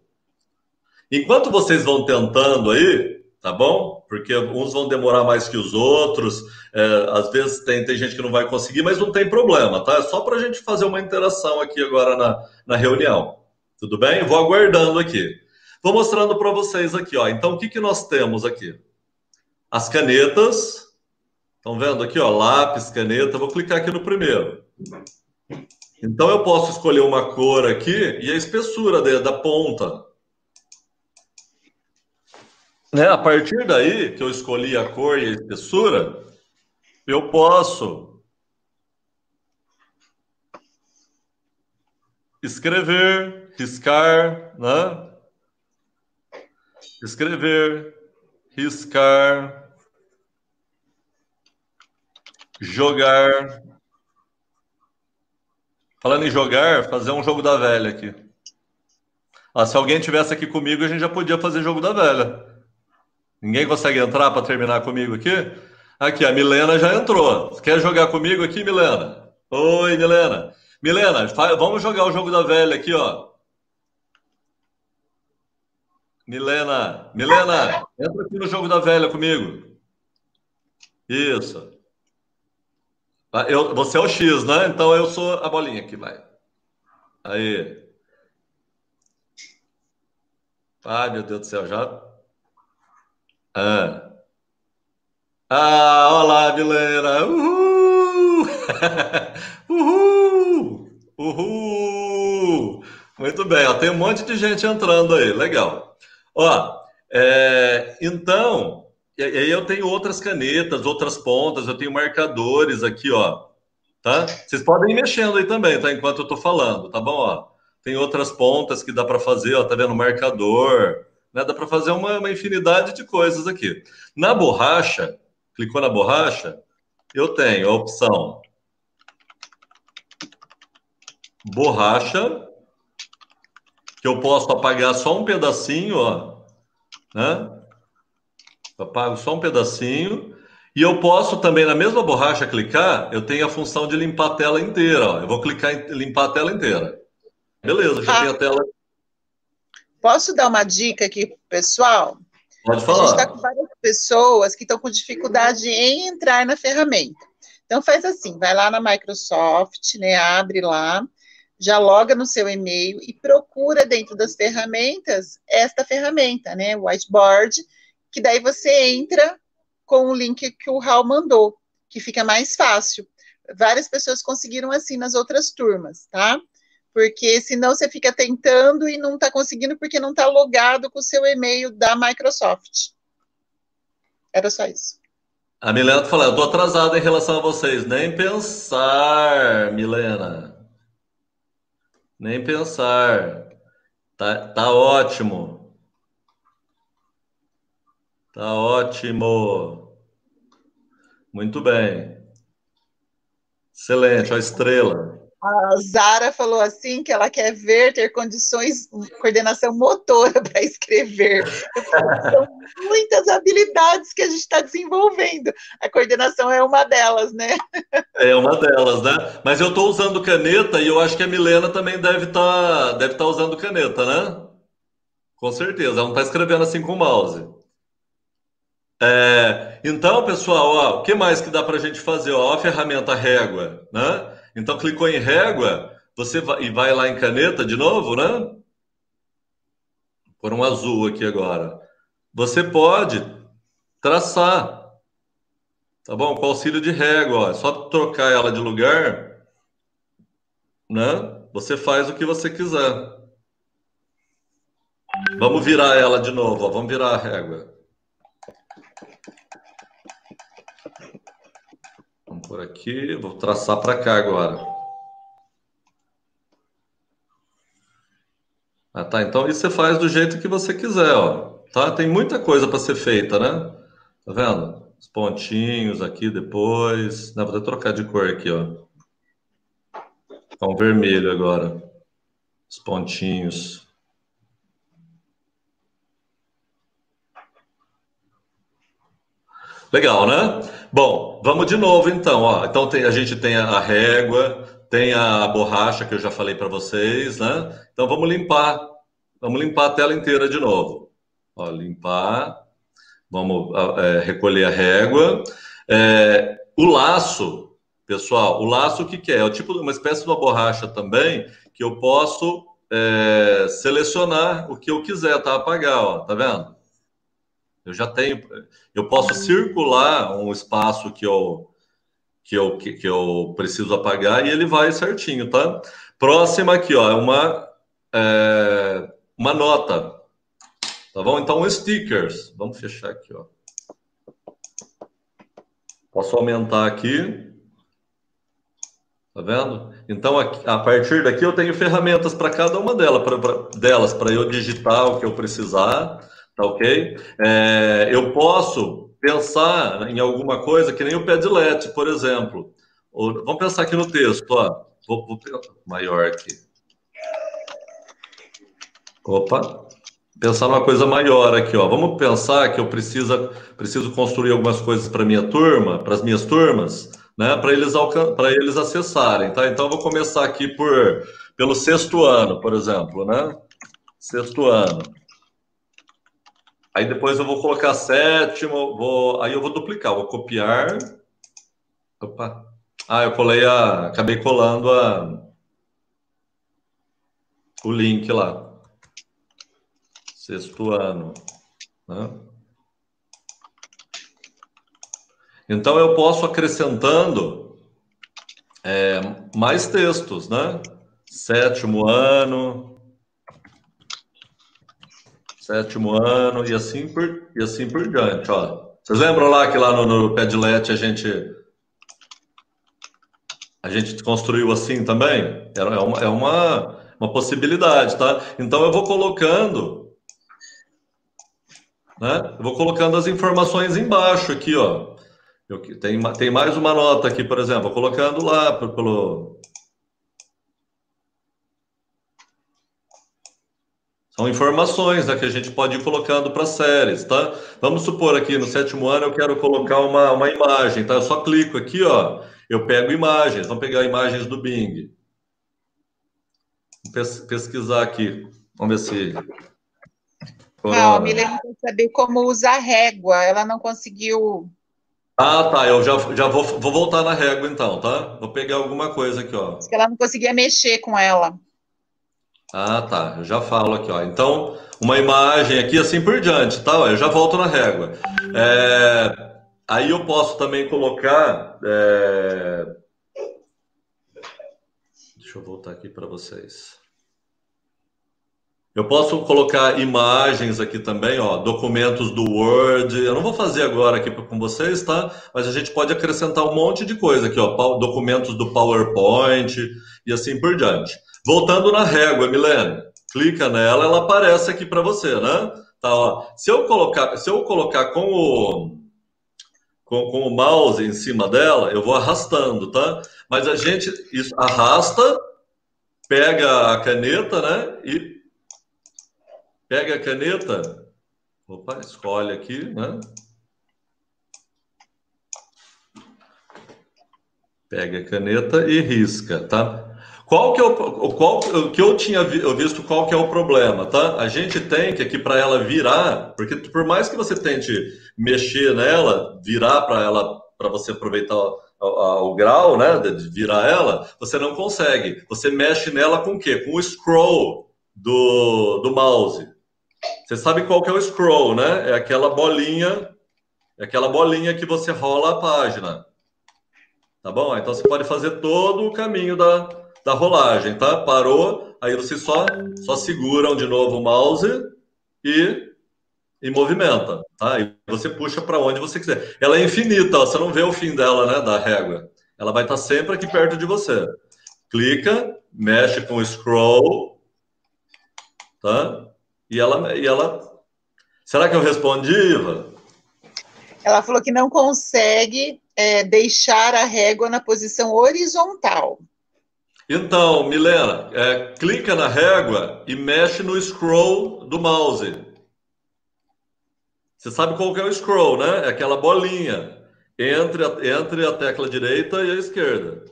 Speaker 1: Enquanto vocês vão tentando aí, tá bom? Porque uns vão demorar mais que os outros, é, às vezes tem, tem gente que não vai conseguir, mas não tem problema, tá? É só para a gente fazer uma interação aqui agora na, na reunião. Tudo bem? Vou aguardando aqui. Vou mostrando para vocês aqui, ó. Então, o que, que nós temos aqui? As canetas, Estão vendo aqui, ó, lápis, caneta. Vou clicar aqui no primeiro. Então eu posso escolher uma cor aqui e a espessura da, da ponta. Né? A partir daí que eu escolhi a cor e a espessura, eu posso escrever, riscar, né? Escrever, riscar, jogar. Falando em jogar, fazer um jogo da velha aqui. Ah, se alguém tivesse aqui comigo, a gente já podia fazer jogo da velha. Ninguém consegue entrar para terminar comigo aqui? Aqui, a Milena já entrou. Quer jogar comigo aqui, Milena? Oi, Milena. Milena, vamos jogar o jogo da velha aqui, ó. Milena, Milena, entra aqui no jogo da velha comigo. Isso. Ah, eu, você é o X, né? Então eu sou a bolinha aqui, vai. Aí. Ai, meu Deus do céu, já ah, ah olá, Milena! Uhul! Uhul! Uhul! Muito bem, ó, tem um monte de gente entrando aí, legal. Ó, é, então, e aí eu tenho outras canetas, outras pontas, eu tenho marcadores aqui, ó, tá? Vocês podem ir mexendo aí também, tá? Enquanto eu tô falando, tá bom? Ó, tem outras pontas que dá para fazer, ó, tá vendo? Marcador, né? Dá para fazer uma, uma infinidade de coisas aqui. Na borracha, clicou na borracha, eu tenho a opção borracha, que eu posso apagar só um pedacinho, ó, né? Apago só um pedacinho. E eu posso também, na mesma borracha, clicar, eu tenho a função de limpar a tela inteira. Ó. Eu vou clicar em limpar a tela inteira. Beleza, já ah. tem a tela
Speaker 3: Posso dar uma dica aqui para o pessoal?
Speaker 1: Pode falar. A gente está
Speaker 3: com várias pessoas que estão com dificuldade em entrar na ferramenta. Então faz assim, vai lá na Microsoft, né, abre lá, já loga no seu e-mail e procura dentro das ferramentas esta ferramenta, né, whiteboard, que daí você entra com o link que o Raul mandou, que fica mais fácil. Várias pessoas conseguiram assim nas outras turmas, tá? porque senão você fica tentando e não está conseguindo porque não está logado com o seu e-mail da Microsoft. Era só isso.
Speaker 1: A Milena tá falando, eu estou atrasada em relação a vocês. Nem pensar, Milena. Nem pensar. Tá, tá ótimo. Tá ótimo. Muito bem. Excelente, a estrela.
Speaker 3: A Zara falou assim que ela quer ver ter condições, coordenação motora para escrever. São muitas habilidades que a gente está desenvolvendo. A coordenação é uma delas, né?
Speaker 1: É uma delas, né? Mas eu estou usando caneta e eu acho que a Milena também deve estar tá, deve tá usando caneta, né? Com certeza, ela não está escrevendo assim com o mouse. É, então, pessoal, ó, o que mais que dá para a gente fazer? Ó, a ferramenta régua, né? Então, clicou em régua, você vai, e vai lá em caneta de novo, né? Por um azul aqui agora. Você pode traçar, tá bom? Com auxílio de régua, ó. é só trocar ela de lugar, né? Você faz o que você quiser. Vamos virar ela de novo, ó. vamos virar a régua. Por aqui, vou traçar para cá agora. Ah, tá. Então isso você faz do jeito que você quiser, ó. Tá? Tem muita coisa para ser feita, né? Tá vendo? Os pontinhos aqui depois. Vou até trocar de cor aqui, ó. Tá um vermelho agora. Os pontinhos. Legal, né? Bom, vamos de novo então. Ó. Então tem, a gente tem a régua, tem a borracha que eu já falei para vocês, né? Então vamos limpar, vamos limpar a tela inteira de novo. Ó, limpar, vamos é, recolher a régua. É, o laço, pessoal, o laço o que, que é? É o tipo uma espécie de uma borracha também que eu posso é, selecionar o que eu quiser, tá? Apagar, ó, tá vendo? Eu já tenho, eu posso circular um espaço que eu que eu, que, eu preciso apagar e ele vai certinho, tá? Próxima aqui, ó, é uma é, uma nota, tá bom? Então, stickers, vamos fechar aqui, ó. Posso aumentar aqui. Tá vendo? Então, a partir daqui eu tenho ferramentas para cada uma delas, para eu digitar o que eu precisar, tá ok? É, eu posso pensar em alguma coisa que nem o Padlet, por exemplo. vamos pensar aqui no texto, ó. Vou, vou maior aqui. Opa, pensar numa coisa maior aqui, ó. Vamos pensar que eu preciso, preciso construir algumas coisas para minha turma, para as minhas turmas, né? Para eles para eles acessarem, tá? Então eu vou começar aqui por pelo sexto ano, por exemplo, né? Sexto ano. Aí depois eu vou colocar sétimo, vou, aí eu vou duplicar, vou copiar. Opa. Ah, eu colei a, acabei colando a o link lá sexto ano. Né? Então eu posso acrescentando é, mais textos, né? Sétimo ano, sétimo ano e assim por, e assim por diante. Ó. Vocês lembram lá que lá no, no Padlet a gente a gente construiu assim também? É uma, é uma, uma possibilidade, tá? Então eu vou colocando né? Eu vou colocando as informações embaixo aqui, ó. Eu, tem, tem mais uma nota aqui, por exemplo, colocando lá pelo. São informações né, que a gente pode ir colocando para séries, tá? Vamos supor aqui no sétimo ano eu quero colocar uma, uma imagem, tá? Eu só clico aqui, ó. Eu pego imagens, vamos pegar imagens do Bing. Pesquisar aqui. Vamos ver se
Speaker 3: não, a Milena quer saber como usar régua. Ela não conseguiu.
Speaker 1: Ah, tá. Eu já, já vou, vou voltar na régua então, tá? Vou pegar alguma coisa aqui, ó.
Speaker 3: que ela não conseguia mexer com ela.
Speaker 1: Ah, tá. Eu já falo aqui, ó. Então, uma imagem aqui assim por diante, tá? Eu já volto na régua. É... Aí eu posso também colocar. É... Deixa eu voltar aqui para vocês. Eu posso colocar imagens aqui também, ó, documentos do Word. Eu não vou fazer agora aqui com vocês, tá? Mas a gente pode acrescentar um monte de coisa aqui, ó, documentos do PowerPoint e assim por diante. Voltando na régua, Milene, clica nela, ela aparece aqui para você, né? Tá, ó. Se eu colocar, se eu colocar com o com, com o mouse em cima dela, eu vou arrastando, tá? Mas a gente isso, arrasta, pega a caneta, né? E Pega a caneta. Opa, escolhe aqui, né? Pega a caneta e risca, tá? Qual que é o qual que eu tinha visto qual que é o problema, tá? A gente tem que aqui para ela virar, porque por mais que você tente mexer nela, virar para ela para você aproveitar o, grau, né, de virar ela, você não consegue. Você mexe nela com o quê? Com o scroll do, do mouse. Você sabe qual que é o scroll, né? É aquela bolinha, é aquela bolinha que você rola a página. Tá bom? Então você pode fazer todo o caminho da, da rolagem, tá? Parou, aí você só, só segura de novo o mouse e, e movimenta, tá? E você puxa para onde você quiser. Ela é infinita, ó, você não vê o fim dela, né? Da régua. Ela vai estar sempre aqui perto de você. Clica, mexe com o scroll, tá? E ela, e ela. Será que eu respondi, Iva?
Speaker 3: Ela falou que não consegue é, deixar a régua na posição horizontal.
Speaker 1: Então, Milena, é, clica na régua e mexe no scroll do mouse. Você sabe qual que é o scroll, né? É aquela bolinha entre a, entre a tecla direita e a esquerda.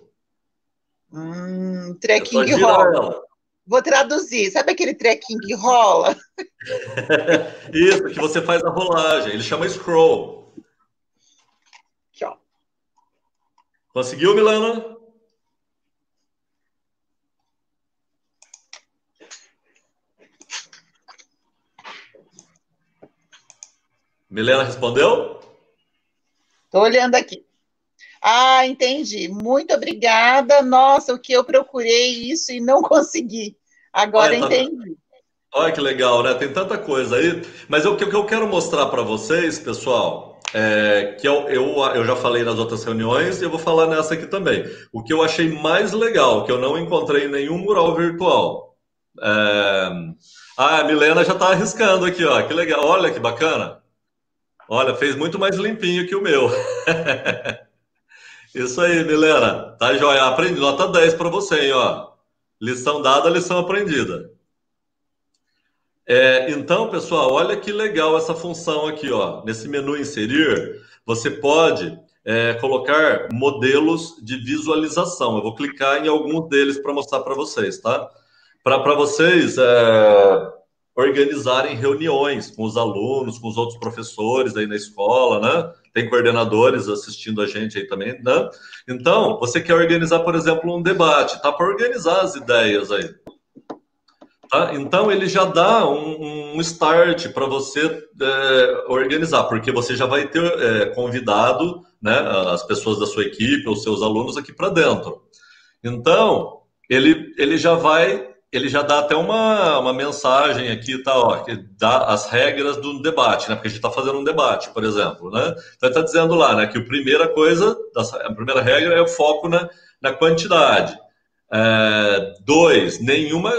Speaker 3: Hum, trekking é roll. Vou traduzir. Sabe aquele trequinho que rola?
Speaker 1: Isso, que você faz a rolagem. Ele chama scroll. Aqui, ó. Conseguiu, Milana? Milena respondeu?
Speaker 3: Estou olhando aqui. Ah, entendi. Muito obrigada. Nossa, o que eu procurei isso e não consegui. Agora tá entendi. Tá...
Speaker 1: Olha que legal, né? Tem tanta coisa aí. Mas o que eu quero mostrar para vocês, pessoal, é que eu, eu, eu já falei nas outras reuniões e eu vou falar nessa aqui também. O que eu achei mais legal, que eu não encontrei em nenhum mural virtual. É... Ah, a Milena já está arriscando aqui, ó. Que legal. Olha que bacana. Olha, fez muito mais limpinho que o meu. Isso aí, Milena. Tá joia. Aprendi. Nota 10 para você, hein, ó. Lição dada, lição aprendida. É, então, pessoal, olha que legal essa função aqui, ó. Nesse menu inserir, você pode é, colocar modelos de visualização. Eu vou clicar em alguns deles para mostrar para vocês, tá? Para vocês é, organizarem reuniões com os alunos, com os outros professores aí na escola, né? Tem coordenadores assistindo a gente aí também, né? Então, você quer organizar, por exemplo, um debate, tá? Para organizar as ideias aí. Tá? Então ele já dá um, um start para você é, organizar, porque você já vai ter é, convidado né, as pessoas da sua equipe, os seus alunos aqui para dentro. Então ele, ele já vai, ele já dá até uma, uma mensagem aqui, tá, ó, que dá as regras do debate, né? Porque a gente está fazendo um debate, por exemplo, né? Então está dizendo lá, né, que a primeira coisa, a primeira regra é o foco na, na quantidade. É, dois, nenhuma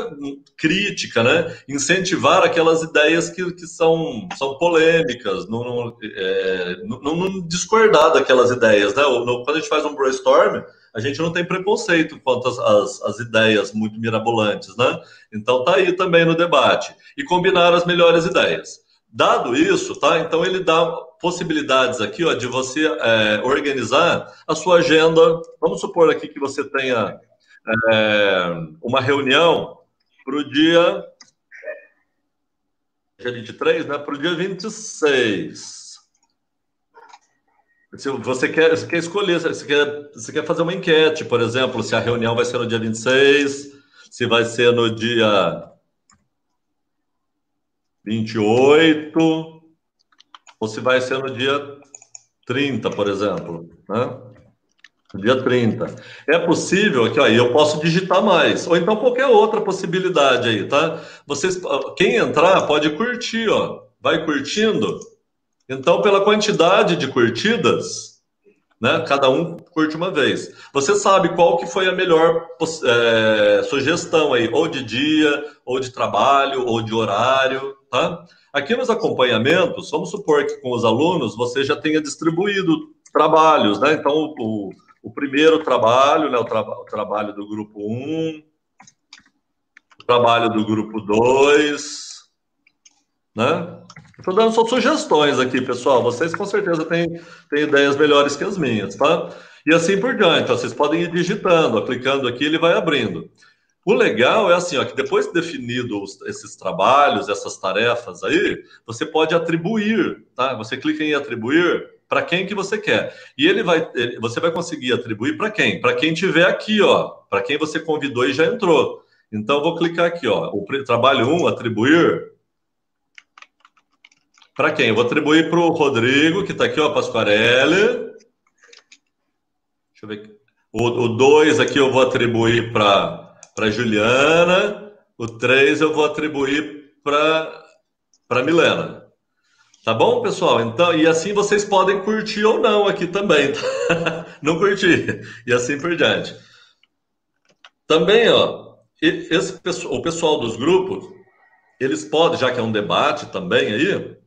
Speaker 1: crítica, né? Incentivar aquelas ideias que, que são, são polêmicas, não, não, é, não, não discordar daquelas ideias, né? Quando a gente faz um brainstorm, a gente não tem preconceito quanto às, às, ideias muito mirabolantes, né? Então tá aí também no debate. E combinar as melhores ideias. Dado isso, tá? Então ele dá possibilidades aqui, ó, de você é, organizar a sua agenda. Vamos supor aqui que você tenha é, uma reunião para o dia, dia 23, né? Para o dia 26. Se você quer, você quer escolher, você quer, você quer fazer uma enquete, por exemplo, se a reunião vai ser no dia 26, se vai ser no dia 28, ou se vai ser no dia 30, por exemplo. Né? Dia 30. É possível que aí eu posso digitar mais, ou então qualquer outra possibilidade aí, tá? Vocês, quem entrar pode curtir, ó. Vai curtindo. Então, pela quantidade de curtidas, né? Cada um curte uma vez. Você sabe qual que foi a melhor é, sugestão aí, ou de dia, ou de trabalho, ou de horário, tá? Aqui nos acompanhamentos, vamos supor que com os alunos você já tenha distribuído trabalhos, né? Então, o, o primeiro trabalho, né, o, tra o trabalho do grupo 1, o trabalho do grupo 2, né? Estou dando só sugestões aqui, pessoal. Vocês com certeza têm, têm ideias melhores que as minhas, tá? E assim por diante. Ó, vocês podem ir digitando, ó, clicando aqui, ele vai abrindo. O legal é assim, ó, que depois de definidos esses trabalhos, essas tarefas aí, você pode atribuir, tá? Você clica em atribuir para quem que você quer. E ele vai, você vai conseguir atribuir para quem? Para quem tiver aqui, ó, para quem você convidou e já entrou. Então vou clicar aqui, ó, o trabalho 1, atribuir para quem? Eu vou atribuir para o Rodrigo, que está aqui, ó, Pasquarelli. Deixa eu ver. O 2 aqui eu vou atribuir para Juliana. O 3 eu vou atribuir para para Milena. Tá bom, pessoal? Então, e assim vocês podem curtir ou não aqui também. Tá? não curtir. E assim por diante. Também, ó, esse, o pessoal dos grupos, eles podem, já que é um debate também aí,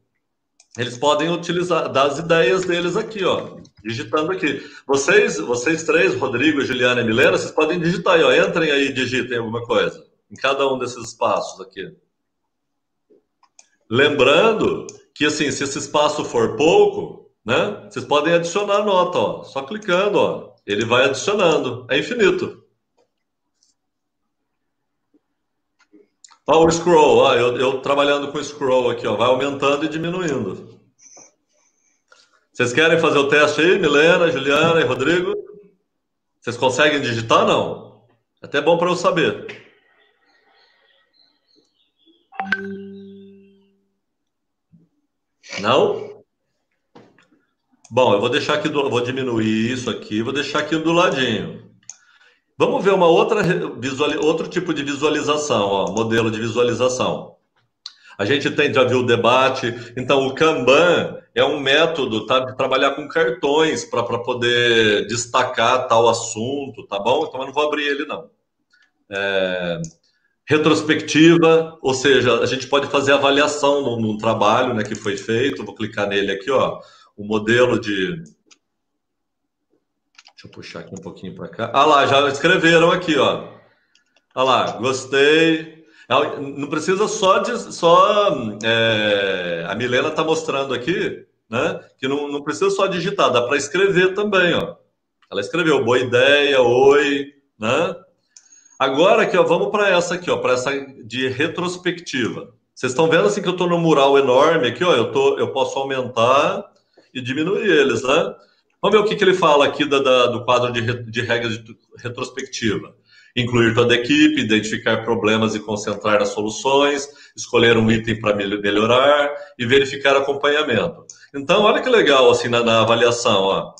Speaker 1: eles podem utilizar das ideias deles aqui, ó, digitando aqui. Vocês, vocês três, Rodrigo, Juliana e Milena, vocês podem digitar aí, ó, entrem aí e digitem alguma coisa em cada um desses espaços aqui. Lembrando que assim, se esse espaço for pouco, né, vocês podem adicionar nota, ó, só clicando, ó, ele vai adicionando, é infinito. Ó, o scroll, ó, eu, eu trabalhando com o scroll aqui, ó, vai aumentando e diminuindo. Vocês querem fazer o teste aí, Milena, Juliana e Rodrigo? Vocês conseguem digitar, não? É até bom para eu saber. Não? Bom, eu vou deixar aqui, do, vou diminuir isso aqui, vou deixar aqui do ladinho. Vamos ver uma outra visual, outro tipo de visualização, ó, modelo de visualização. A gente tem, já viu o debate, então o Kanban é um método tá, de trabalhar com cartões para poder destacar tal assunto, tá bom? Então eu não vou abrir ele, não. É, retrospectiva, ou seja, a gente pode fazer avaliação no, no trabalho né, que foi feito. Vou clicar nele aqui, ó o modelo de. Deixa eu puxar aqui um pouquinho para cá. Ah lá, já escreveram aqui, ó. Ah lá, gostei. É não precisa só de. Só, é, a Milena está mostrando aqui, né? Que não, não precisa só digitar, dá para escrever também, ó. Ela escreveu boa ideia, oi, né? Agora aqui, ó, vamos para essa aqui, ó, para essa de retrospectiva. Vocês estão vendo assim que eu estou no mural enorme aqui, ó, eu, tô, eu posso aumentar e diminuir eles, né? Vamos ver o que, que ele fala aqui da, da, do quadro de, de regras de retrospectiva. Incluir toda a equipe, identificar problemas e concentrar nas soluções, escolher um item para melhorar e verificar acompanhamento. Então, olha que legal assim na, na avaliação, ó.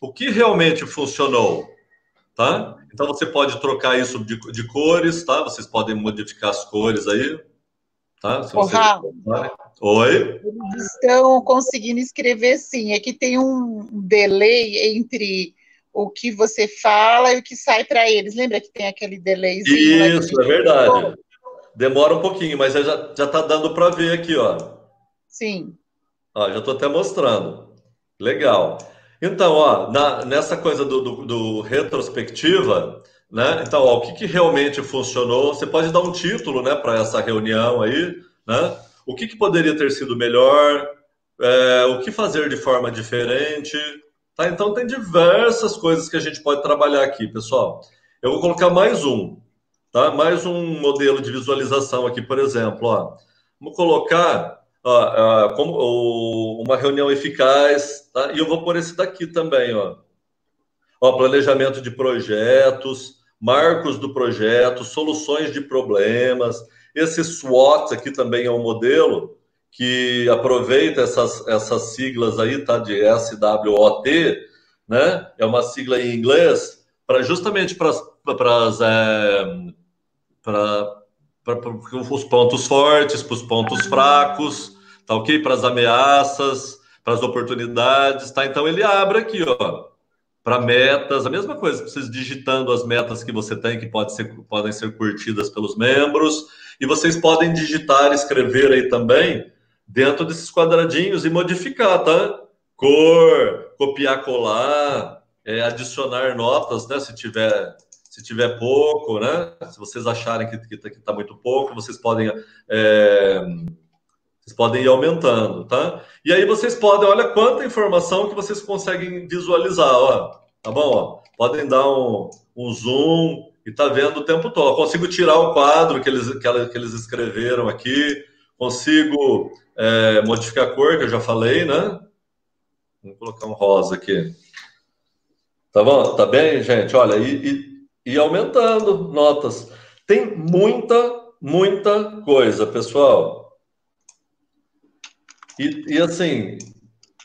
Speaker 1: O que realmente funcionou, tá? Então você pode trocar isso de, de cores, tá? Vocês podem modificar as cores aí, tá? Se você... Oi?
Speaker 3: Eles estão conseguindo escrever sim. É que tem um delay entre o que você fala e o que sai para eles. Lembra que tem aquele delayzinho?
Speaker 1: Isso, é verdade. Demora um pouquinho, mas já está dando para ver aqui, ó.
Speaker 3: Sim.
Speaker 1: Ó, já estou até mostrando. Legal. Então, ó, na, nessa coisa do, do, do retrospectiva, né? Então, ó, o que, que realmente funcionou? Você pode dar um título, né, para essa reunião aí, né? o que, que poderia ter sido melhor, é, o que fazer de forma diferente. Tá? Então, tem diversas coisas que a gente pode trabalhar aqui, pessoal. Eu vou colocar mais um, tá? mais um modelo de visualização aqui, por exemplo. Ó. Vamos colocar ó, como, ó, uma reunião eficaz, tá? e eu vou pôr esse daqui também. Ó. Ó, planejamento de projetos, marcos do projeto, soluções de problemas, esse SWOT aqui também é um modelo que aproveita essas, essas siglas aí, tá? De SWOT, né? É uma sigla em inglês para justamente para é, para os pontos fortes, para os pontos fracos, tá ok? Para as ameaças, para as oportunidades, tá? Então ele abre aqui, ó, para metas, a mesma coisa, vocês digitando as metas que você tem, que pode ser, podem ser curtidas pelos membros, e vocês podem digitar, escrever aí também, dentro desses quadradinhos e modificar, tá? Cor, copiar, colar, é, adicionar notas, né? Se tiver, se tiver pouco, né? Se vocês acharem que está tá muito pouco, vocês podem, é, vocês podem ir aumentando, tá? E aí vocês podem, olha quanta informação que vocês conseguem visualizar, ó. Tá bom? Ó. Podem dar um, um zoom, e está vendo o tempo todo. Eu consigo tirar o quadro que eles, que, eles escreveram aqui, consigo é, modificar a cor, que eu já falei, né? Vou colocar um rosa aqui. Tá bom? Tá bem, gente? Olha, e, e, e aumentando notas. Tem muita, muita coisa, pessoal. E, e assim,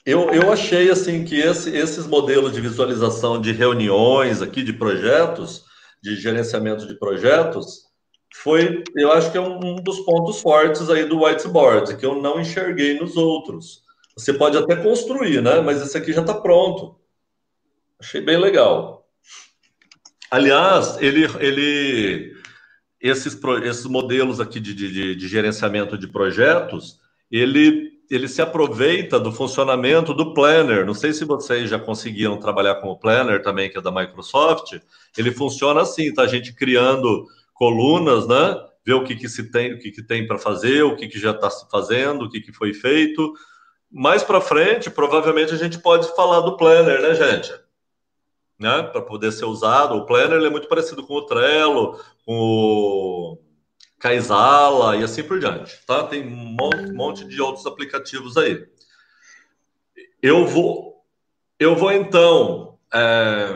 Speaker 1: eu, eu achei assim que esse, esses modelos de visualização de reuniões aqui, de projetos, de gerenciamento de projetos, foi, eu acho que é um, dos pontos fortes aí do whiteboard, que eu não enxerguei nos outros. Você pode até construir, né? Mas esse aqui já está pronto. Achei bem legal. Aliás, ele, ele esses, esses modelos aqui de, de, de gerenciamento de projetos, ele ele se aproveita do funcionamento do Planner. Não sei se vocês já conseguiram trabalhar com o Planner também, que é da Microsoft. Ele funciona assim, tá? A gente criando colunas, né? Ver o que, que se tem, o que, que tem para fazer, o que, que já está se fazendo, o que, que foi feito. Mais para frente, provavelmente a gente pode falar do Planner, né, gente? Né? Para poder ser usado. O Planner é muito parecido com o Trello, com o Kaisala e assim por diante, tá? Tem um monte, monte de outros aplicativos aí. Eu vou, eu vou então é,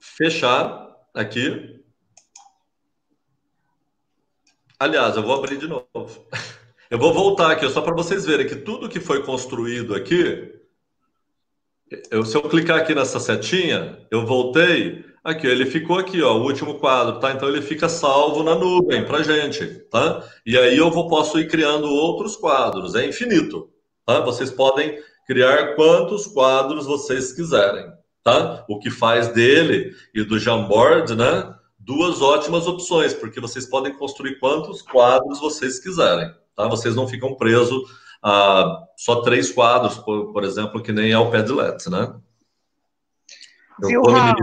Speaker 1: fechar aqui. Aliás, eu vou abrir de novo. Eu vou voltar aqui só para vocês verem que tudo que foi construído aqui, Eu, se eu clicar aqui nessa setinha, eu voltei. Aqui, ele ficou aqui, ó, o último quadro, tá? Então ele fica salvo na nuvem pra gente, tá? E aí eu vou, posso ir criando outros quadros, é infinito, tá? Vocês podem criar quantos quadros vocês quiserem, tá? O que faz dele e do Jamboard, né? Duas ótimas opções, porque vocês podem construir quantos quadros vocês quiserem, tá? Vocês não ficam presos a só três quadros, por, por exemplo, que nem é o Padlet, né?
Speaker 3: Viu, Raul?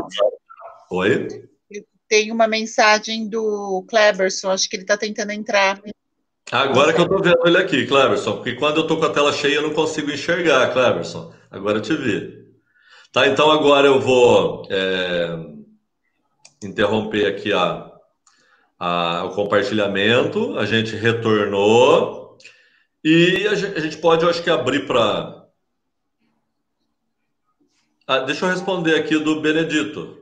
Speaker 1: Oi?
Speaker 3: Tem uma mensagem do Cleberson, acho que ele está tentando entrar.
Speaker 1: Agora que eu estou vendo ele aqui, Cleberson, porque quando eu estou com a tela cheia eu não consigo enxergar, Cleberson. Agora eu te vi. Tá, então agora eu vou é, interromper aqui a, a, o compartilhamento. A gente retornou e a gente, a gente pode, eu acho que, abrir para. Ah, deixa eu responder aqui do Benedito.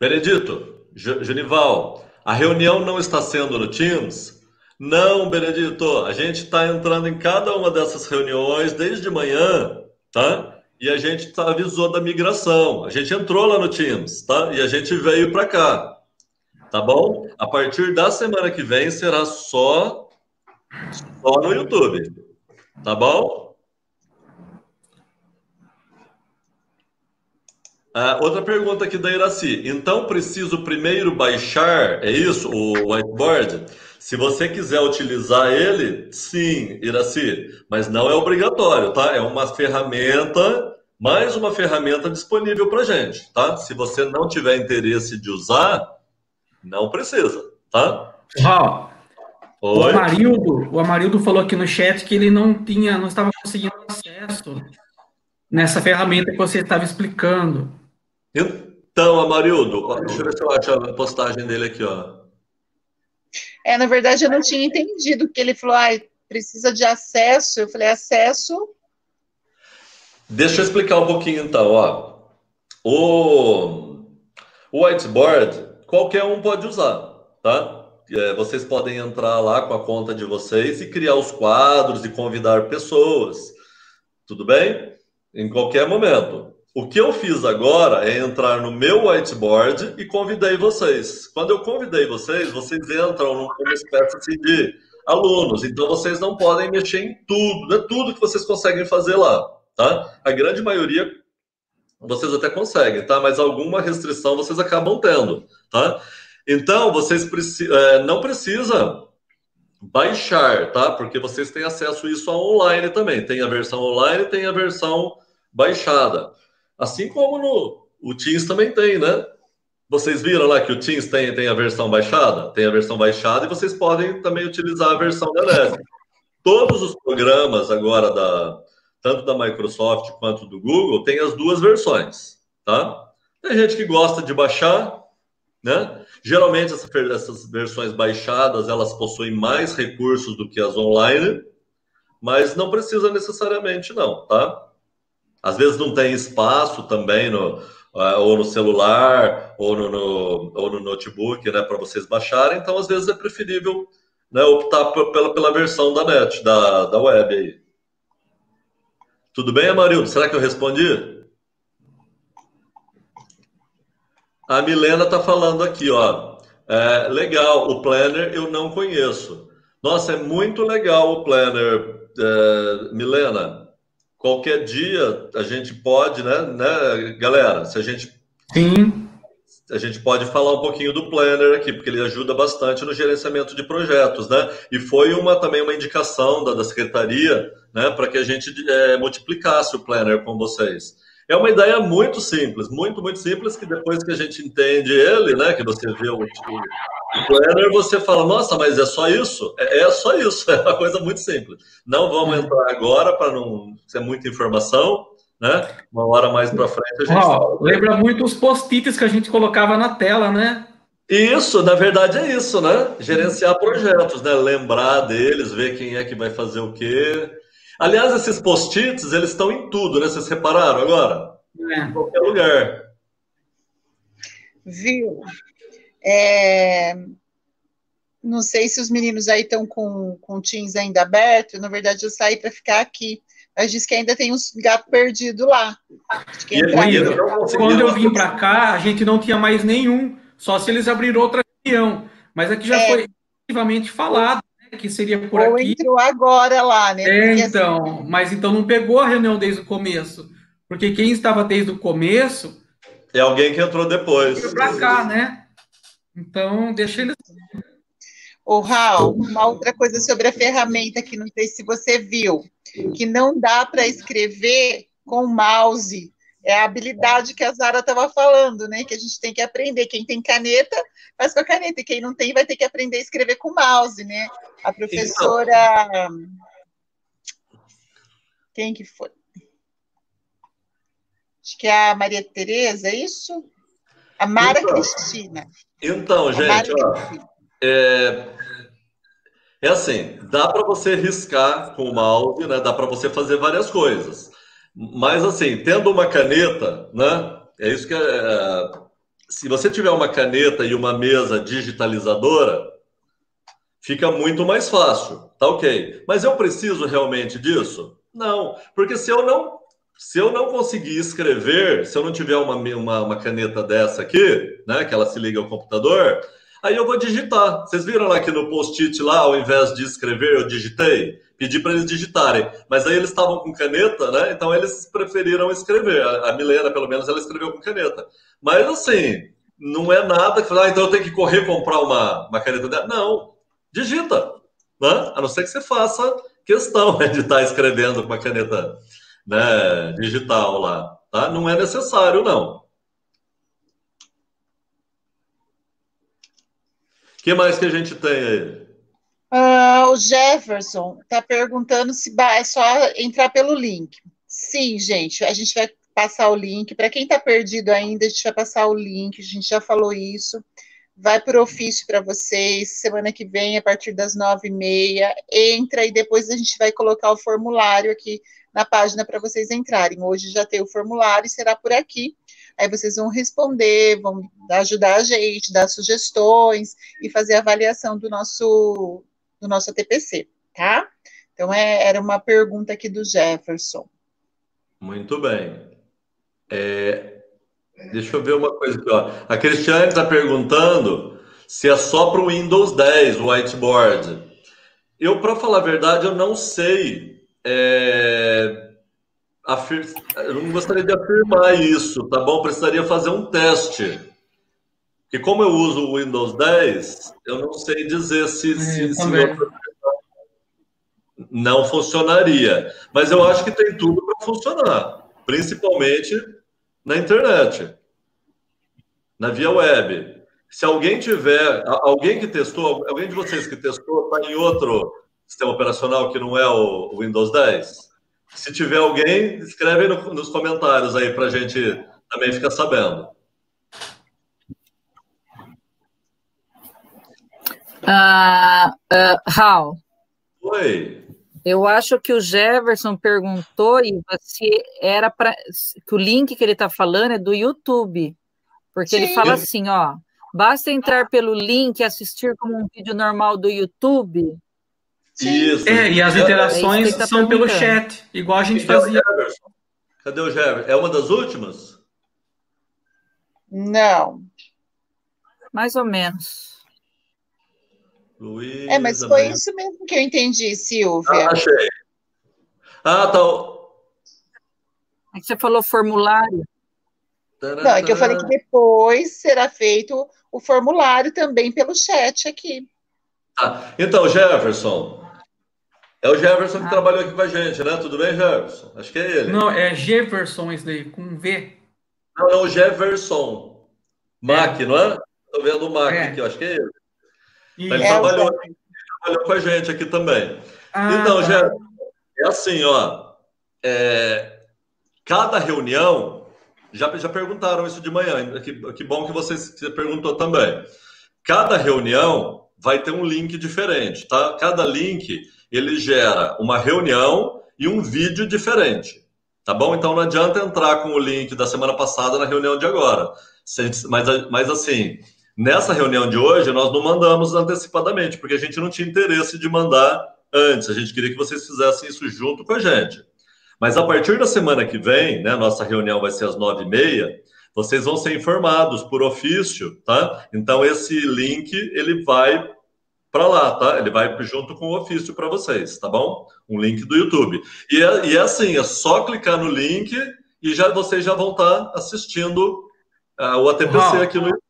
Speaker 1: Benedito, Genival, a reunião não está sendo no Teams? Não, Benedito, a gente está entrando em cada uma dessas reuniões desde manhã, tá? E a gente avisou da migração. A gente entrou lá no Teams, tá? E a gente veio para cá, tá bom? A partir da semana que vem será só, só no YouTube, tá bom? Ah, outra pergunta aqui da Iraci. Então, preciso primeiro baixar, é isso, o whiteboard? Se você quiser utilizar ele, sim, Iraci, mas não é obrigatório, tá? É uma ferramenta, mais uma ferramenta disponível para gente, tá? Se você não tiver interesse de usar, não precisa, tá?
Speaker 2: Raul, o Amarildo, o Amarildo falou aqui no chat que ele não tinha, não estava conseguindo acesso nessa ferramenta que você estava explicando.
Speaker 1: Então, Amarildo, deixa eu ver se eu acho a postagem dele aqui, ó.
Speaker 3: É, na verdade, eu não tinha entendido que ele falou, ah, precisa de acesso. Eu falei, acesso.
Speaker 1: Deixa eu explicar um pouquinho então, ó. O, o whiteboard, qualquer um pode usar, tá? É, vocês podem entrar lá com a conta de vocês e criar os quadros e convidar pessoas. Tudo bem? Em qualquer momento. O que eu fiz agora é entrar no meu whiteboard e convidei vocês. Quando eu convidei vocês, vocês entram numa espécie assim de alunos, então vocês não podem mexer em tudo, não é tudo que vocês conseguem fazer lá, tá? A grande maioria vocês até conseguem, tá? Mas alguma restrição vocês acabam tendo, tá? Então, vocês preci é, não precisa baixar, tá? Porque vocês têm acesso a isso online também. Tem a versão online, tem a versão baixada. Assim como no o Teams também tem, né? Vocês viram lá que o Teams tem, tem a versão baixada? Tem a versão baixada e vocês podem também utilizar a versão da NET. Todos os programas agora, da, tanto da Microsoft quanto do Google, tem as duas versões, tá? Tem gente que gosta de baixar, né? Geralmente essa, essas versões baixadas, elas possuem mais recursos do que as online, mas não precisa necessariamente não, tá? Às vezes não tem espaço também no, é, ou no celular ou no, no ou no notebook, né, para vocês baixarem. Então, às vezes é preferível né, optar pela, pela versão da net, da, da web aí. Tudo bem, Amarildo? Será que eu respondi? A Milena está falando aqui, ó. É, legal, o Planner eu não conheço. Nossa, é muito legal o Planner, é, Milena qualquer dia a gente pode, né, né, galera? Se a gente
Speaker 2: Sim.
Speaker 1: A gente pode falar um pouquinho do Planner aqui, porque ele ajuda bastante no gerenciamento de projetos, né? E foi uma também uma indicação da, da secretaria, né, para que a gente é, multiplicasse o Planner com vocês. É uma ideia muito simples, muito, muito simples, que depois que a gente entende ele, né, que você vê o, planner, você fala, nossa, mas é só isso? É, é, só isso, é uma coisa muito simples. Não vamos é. entrar agora para não ser muita informação, né? Uma hora mais para frente a gente.
Speaker 2: Oh, lembra muito os post-its que a gente colocava na tela, né?
Speaker 1: Isso, na verdade é isso, né? Gerenciar projetos, né? Lembrar deles, ver quem é que vai fazer o quê. Aliás, esses post-its, eles estão em tudo, né? Vocês repararam agora? É. Em qualquer lugar.
Speaker 3: Viu? É... Não sei se os meninos aí estão com, com o Teams ainda aberto. Na verdade, eu saí para ficar aqui. Mas diz que ainda tem uns gatos perdidos lá.
Speaker 6: Quando eu vim para cá, a gente não tinha mais nenhum, só se eles abriram outra região. Mas aqui já é. foi efetivamente falado né, que seria por Ou aqui.
Speaker 3: entrou agora lá, né?
Speaker 6: É, então, assim... mas então não pegou a reunião desde o começo. Porque quem estava desde o começo.
Speaker 1: É alguém que entrou depois.
Speaker 6: Foi para cá, né? Então, deixa eles.
Speaker 3: Ô, Raul, uma outra coisa sobre a ferramenta que não sei se você viu, que não dá para escrever com mouse. É a habilidade que a Zara estava falando, né? Que a gente tem que aprender. Quem tem caneta, faz com a caneta. E quem não tem, vai ter que aprender a escrever com mouse, né? A professora. Quem que foi? Acho que é a Maria Tereza, é isso? A Mara então, Cristina.
Speaker 1: Então, gente, ó, é, é assim, dá para você riscar com o mouse, né? Dá para você fazer várias coisas. Mas assim, tendo uma caneta, né? É isso que é, é, se você tiver uma caneta e uma mesa digitalizadora, fica muito mais fácil, tá ok? Mas eu preciso realmente disso? Não, porque se eu não se eu não conseguir escrever, se eu não tiver uma, uma, uma, caneta dessa aqui, né, que ela se liga ao computador, aí eu vou digitar. Vocês viram lá que no post-it lá, ao invés de escrever, eu digitei? Pedi para eles digitarem. Mas aí eles estavam com caneta, né? Então eles preferiram escrever. A, Milena, pelo menos, ela escreveu com caneta. Mas assim, não é nada que falar, ah, então eu tenho que correr comprar uma, uma caneta dela. Não, digita. Né? A não ser que você faça questão né, de estar tá escrevendo com uma caneta né, digital lá. Tá? Não é necessário, não. O que mais que a gente tem aí?
Speaker 3: Uh, o Jefferson está perguntando se é só entrar pelo link. Sim, gente, a gente vai passar o link. Para quem está perdido ainda, a gente vai passar o link, a gente já falou isso. Vai o ofício para vocês, semana que vem, a partir das nove e meia. Entra e depois a gente vai colocar o formulário aqui na página para vocês entrarem. Hoje já tem o formulário e será por aqui. Aí vocês vão responder, vão ajudar a gente, dar sugestões e fazer a avaliação do nosso, do nosso TPC, tá? Então, é, era uma pergunta aqui do Jefferson.
Speaker 1: Muito bem. É, deixa eu ver uma coisa aqui. Ó. A Cristiane está perguntando se é só para o Windows 10 o whiteboard. Eu, para falar a verdade, eu não sei é, afir... Eu não gostaria de afirmar isso, tá bom? Precisaria fazer um teste. Porque como eu uso o Windows 10, eu não sei dizer se, se, se não funcionaria. Mas eu acho que tem tudo para funcionar, principalmente na internet, na via web. Se alguém tiver, alguém que testou, alguém de vocês que testou, está em outro sistema operacional que não é o Windows 10? Se tiver alguém, escreve no, nos comentários aí para a gente também ficar sabendo.
Speaker 4: Uh, uh, Raul.
Speaker 1: Oi.
Speaker 4: Eu acho que o Jefferson perguntou se era para que o link que ele está falando é do YouTube, porque Sim. ele fala assim, ó, basta entrar pelo link e assistir como um vídeo normal do YouTube
Speaker 6: isso. É, e as interações é tá são pelo chat, igual a gente fazia.
Speaker 1: Cadê o Jefferson? É uma das últimas?
Speaker 3: Não.
Speaker 4: Mais ou menos.
Speaker 3: Luiz, é, mas foi isso mesmo que eu entendi, Silvia.
Speaker 1: Ah, achei. Ah, tá.
Speaker 4: É que você falou formulário.
Speaker 3: Não, é que eu falei que depois será feito o formulário também pelo chat aqui.
Speaker 1: Ah, então, Jefferson, é o Jefferson que ah. trabalhou aqui com a gente, né? Tudo bem, Jefferson? Acho que é ele.
Speaker 6: Não, é Jefferson isso daí, com V.
Speaker 1: Não, não, Jefferson. Mac, é. não é? Estou vendo o Mac é. aqui, acho que é ele. E... Ele, é trabalhou, ele trabalhou com a gente aqui também. Ah, então, tá. Jefferson, é assim, ó. É, cada reunião, já, já perguntaram isso de manhã, que, que bom que você, você perguntou também. Cada reunião vai ter um link diferente, tá? Cada link ele gera uma reunião e um vídeo diferente. Tá bom? Então não adianta entrar com o link da semana passada na reunião de agora. Mas, mas assim, nessa reunião de hoje, nós não mandamos antecipadamente, porque a gente não tinha interesse de mandar antes. A gente queria que vocês fizessem isso junto com a gente. Mas a partir da semana que vem, né, nossa reunião vai ser às nove e meia, vocês vão ser informados por ofício, tá? Então esse link ele vai para lá, tá? Ele vai junto com o ofício para vocês, tá bom? Um link do YouTube. E é, e é assim, é só clicar no link e já vocês já vão estar tá assistindo uh, o ATPC Uau. aqui no YouTube.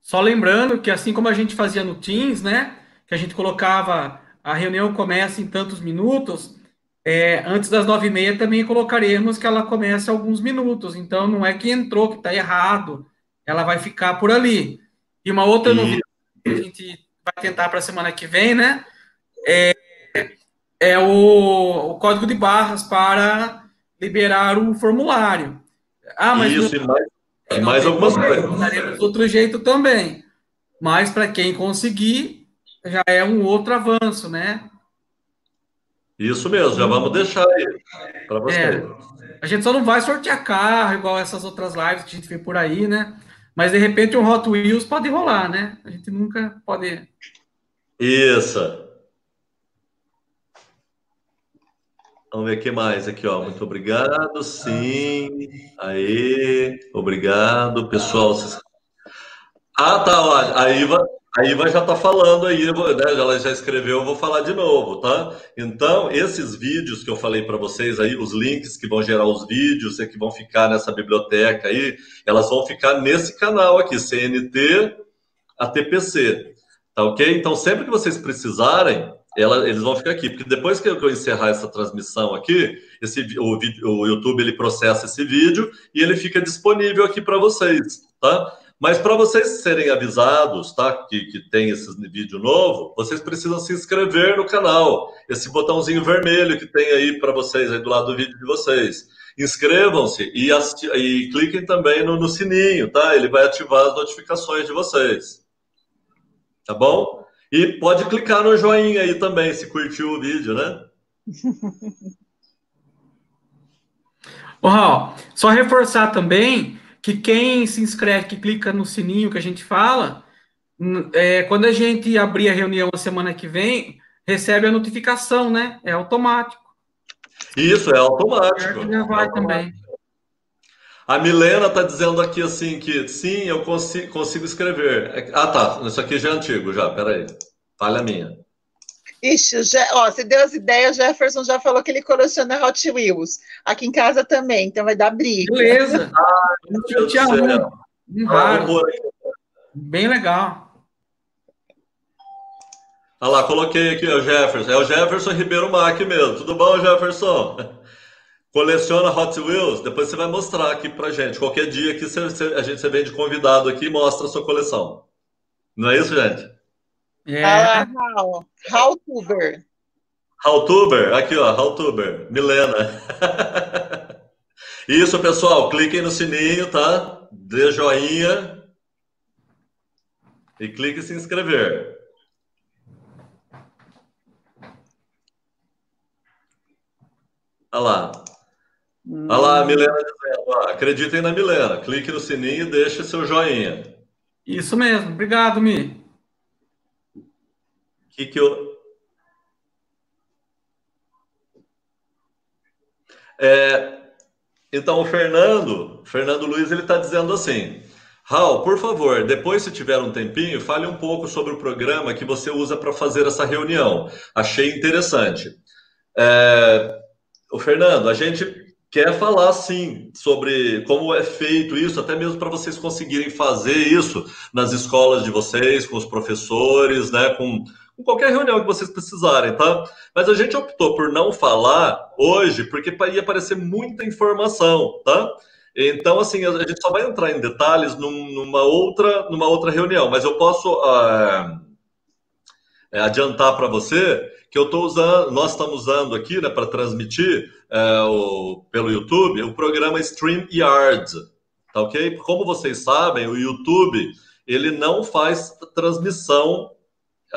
Speaker 6: Só lembrando que assim como a gente fazia no Teams, né? Que a gente colocava a reunião começa em tantos minutos, é, antes das nove e meia também colocaremos que ela comece alguns minutos. Então não é que entrou que está errado, ela vai ficar por ali. E uma outra e... novidade que a gente vai tentar para a semana que vem, né? É, é o, o, código de barras para liberar o formulário.
Speaker 1: Ah, mas isso, não, e mais, e mais algumas coisas.
Speaker 6: Outro jeito também. Mas para quem conseguir, já é um outro avanço, né?
Speaker 1: Isso mesmo, já vamos deixar aí para você. É,
Speaker 6: a gente só não vai sortear carro igual essas outras lives que a gente vê por aí, né? Mas de repente um Hot Wheels pode rolar, né? A gente nunca pode.
Speaker 1: Isso. Vamos ver o que mais aqui, ó. Muito obrigado, sim. Aí, obrigado, pessoal. Ah, tá, ó. A Iva, a Iva já está falando aí, né? ela já escreveu, eu vou falar de novo, tá? Então, esses vídeos que eu falei para vocês aí, os links que vão gerar os vídeos e que vão ficar nessa biblioteca aí, elas vão ficar nesse canal aqui, CNT ATPC, tá ok? Então, sempre que vocês precisarem, ela, eles vão ficar aqui, porque depois que eu encerrar essa transmissão aqui, esse, o, o YouTube ele processa esse vídeo e ele fica disponível aqui para vocês, tá? Mas para vocês serem avisados, tá? Que, que tem esse vídeo novo, vocês precisam se inscrever no canal. Esse botãozinho vermelho que tem aí para vocês, aí do lado do vídeo de vocês. Inscrevam-se e, e, cliquem também no, no sininho, tá? Ele vai ativar as notificações de vocês. Tá bom? E pode clicar no joinha aí também, se curtiu o vídeo, né?
Speaker 6: Ô, Raul, só reforçar também que quem se inscreve, que clica no sininho que a gente fala, é, quando a gente abrir a reunião a semana que vem, recebe a notificação, né? É automático.
Speaker 1: Isso, é automático.
Speaker 6: Já vai é também.
Speaker 1: A Milena está dizendo aqui assim que sim, eu consigo, consigo escrever. Ah, tá. Isso aqui já é antigo, já. Peraí. Falha minha.
Speaker 3: Ixi, já, ó, você deu as ideias, o Jefferson já falou que ele coleciona Hot Wheels. Aqui em casa também, então vai dar briga.
Speaker 6: Beleza. Ah, eu te amo. Um raro. Bem legal.
Speaker 1: Olha lá, coloquei aqui o Jefferson. É o Jefferson Ribeiro Mac mesmo. Tudo bom, Jefferson? Coleciona Hot Wheels? Depois você vai mostrar aqui pra gente. Qualquer dia que você, a gente você vem de convidado aqui e mostra a sua coleção. Não é isso, gente?
Speaker 3: É. Ah, How. Howtuber.
Speaker 1: Howtuber, aqui ó, Howtuber, Milena. Isso, pessoal, cliquem no sininho, tá? Dê joinha. E clique em se inscrever. Olha lá. Hum. Olha lá a Milena dizendo, ó, acreditem na Milena. Clique no sininho e deixe seu joinha.
Speaker 6: Isso mesmo. Obrigado, Mi
Speaker 1: que, que eu. É, então, o Fernando, Fernando Luiz, ele está dizendo assim: Raul, por favor, depois, se tiver um tempinho, fale um pouco sobre o programa que você usa para fazer essa reunião. Achei interessante. É, o Fernando, a gente quer falar sim sobre como é feito isso, até mesmo para vocês conseguirem fazer isso nas escolas de vocês, com os professores, né, com com qualquer reunião que vocês precisarem, tá? Mas a gente optou por não falar hoje, porque ia aparecer muita informação, tá? Então, assim, a gente só vai entrar em detalhes numa outra, numa outra reunião, mas eu posso uh, adiantar para você que eu estou usando, nós estamos usando aqui, né, para transmitir uh, o, pelo YouTube o programa StreamYard, tá ok? Como vocês sabem, o YouTube ele não faz transmissão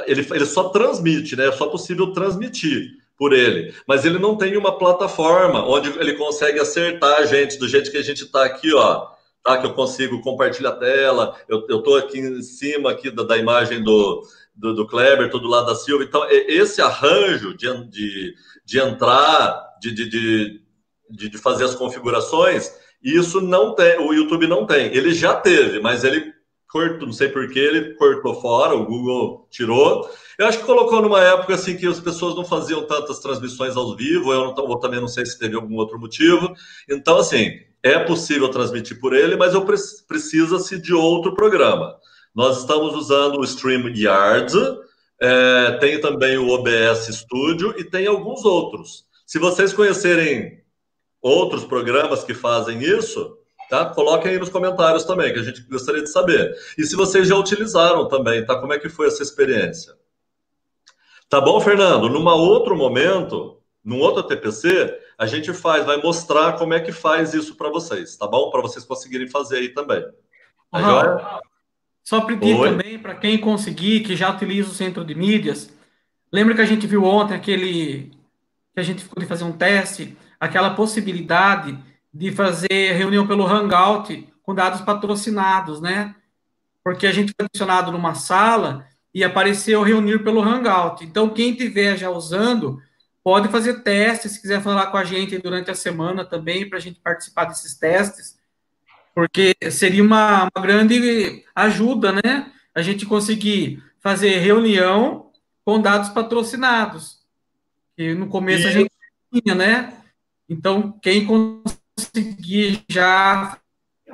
Speaker 1: ele, ele só transmite, né? É só possível transmitir por ele. Mas ele não tem uma plataforma onde ele consegue acertar a gente do jeito que a gente está aqui, ó. Tá? Que eu consigo compartilhar a tela. Eu, estou aqui em cima aqui da, da imagem do, do, do Kleber, todo lado da Silva. Então, esse arranjo de, de, de entrar, de, de, de de, fazer as configurações, isso não tem, o YouTube não tem. Ele já teve, mas ele cortou, não sei porquê, ele cortou fora, o Google tirou. Eu acho que colocou numa época assim que as pessoas não faziam tantas transmissões ao vivo, eu, não, eu também não sei se teve algum outro motivo. Então, assim, é possível transmitir por ele, mas eu pre precisa-se de outro programa. Nós estamos usando o StreamYard, é, tem também o OBS Studio e tem alguns outros. Se vocês conhecerem outros programas que fazem isso, tá? Coloquem aí nos comentários também, que a gente gostaria de saber. E se vocês já utilizaram também, tá? Como é que foi essa experiência? Tá bom, Fernando? Num outro momento, num outro TPC, a gente faz, vai mostrar como é que faz isso para vocês, tá bom? Para vocês conseguirem fazer aí também.
Speaker 6: Tá Só pedir Oi? também para quem conseguir, que já utiliza o centro de mídias. Lembra que a gente viu ontem aquele que a gente ficou de fazer um teste, aquela possibilidade de fazer reunião pelo Hangout com dados patrocinados, né? Porque a gente foi adicionado numa sala e apareceu reunir pelo Hangout. Então, quem tiver já usando, pode fazer testes, se quiser falar com a gente durante a semana também, para a gente participar desses testes, porque seria uma, uma, grande ajuda, né? A gente conseguir fazer reunião com dados patrocinados. E no começo e... a gente tinha, né? Então, quem conseguir já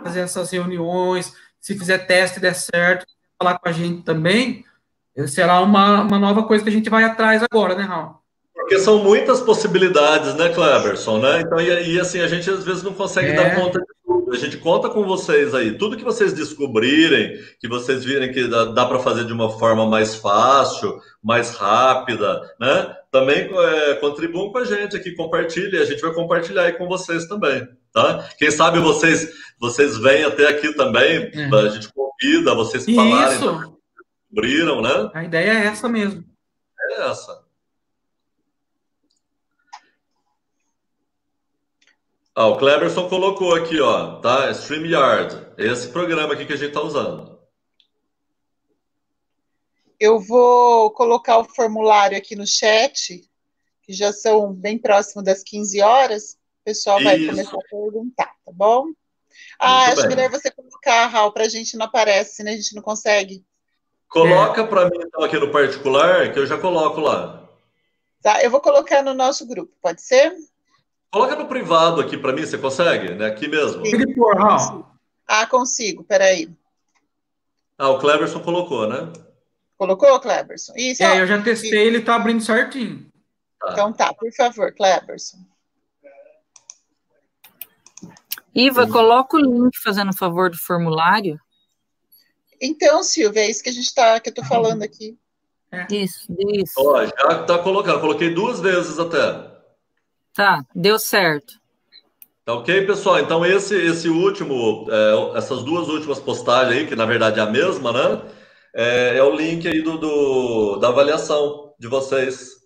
Speaker 6: fazer essas reuniões, se fizer teste der certo, falar com a gente também, será uma, uma nova coisa que a gente vai atrás agora, né, Raul?
Speaker 1: Porque são muitas possibilidades, né, Cleberson, né? Então, e, e, assim, a gente às vezes não consegue é. dar conta de tudo. A gente conta com vocês aí. Tudo que vocês descobrirem, que vocês virem que dá, dá para fazer de uma forma mais fácil, mais rápida, né? Também é, contribuam com a gente aqui, compartilhem. A gente vai compartilhar aí com vocês também, tá? Quem sabe vocês vocês vêm até aqui também, é. a gente convida vocês falarem. Isso. Descobriram, né?
Speaker 6: A ideia é essa mesmo.
Speaker 1: É essa. Ah, o Cleberson colocou aqui, ó, tá? StreamYard. Esse programa aqui que a gente está usando.
Speaker 3: Eu vou colocar o formulário aqui no chat, que já são bem próximo das 15 horas. O pessoal vai Isso. começar a perguntar, tá bom? Ah, Muito acho bem. melhor você colocar, Raul, para a gente não aparece, né? A gente não consegue.
Speaker 1: Coloca é. para mim então aqui no particular, que eu já coloco lá.
Speaker 3: Tá, eu vou colocar no nosso grupo, pode ser?
Speaker 1: Coloca no privado aqui para mim, você consegue? Né? Aqui mesmo.
Speaker 3: Ah, consigo, peraí.
Speaker 1: Ah, o Cleberson colocou, né?
Speaker 3: Colocou, Cleberson? Isso,
Speaker 6: é, ó, eu já testei, ele está abrindo certinho.
Speaker 3: Tá. Então tá, por favor, Cleberson.
Speaker 4: Iva, coloca o link fazendo favor do formulário.
Speaker 3: Então, Silvia, é isso que a gente está, que eu estou falando aqui.
Speaker 4: É. Isso, isso.
Speaker 1: Ó, já está colocado, coloquei duas vezes até.
Speaker 4: Tá, deu certo.
Speaker 1: Tá ok, pessoal? Então, esse, esse último, é, essas duas últimas postagens aí, que na verdade é a mesma, né? É, é o link aí do, do, da avaliação de vocês.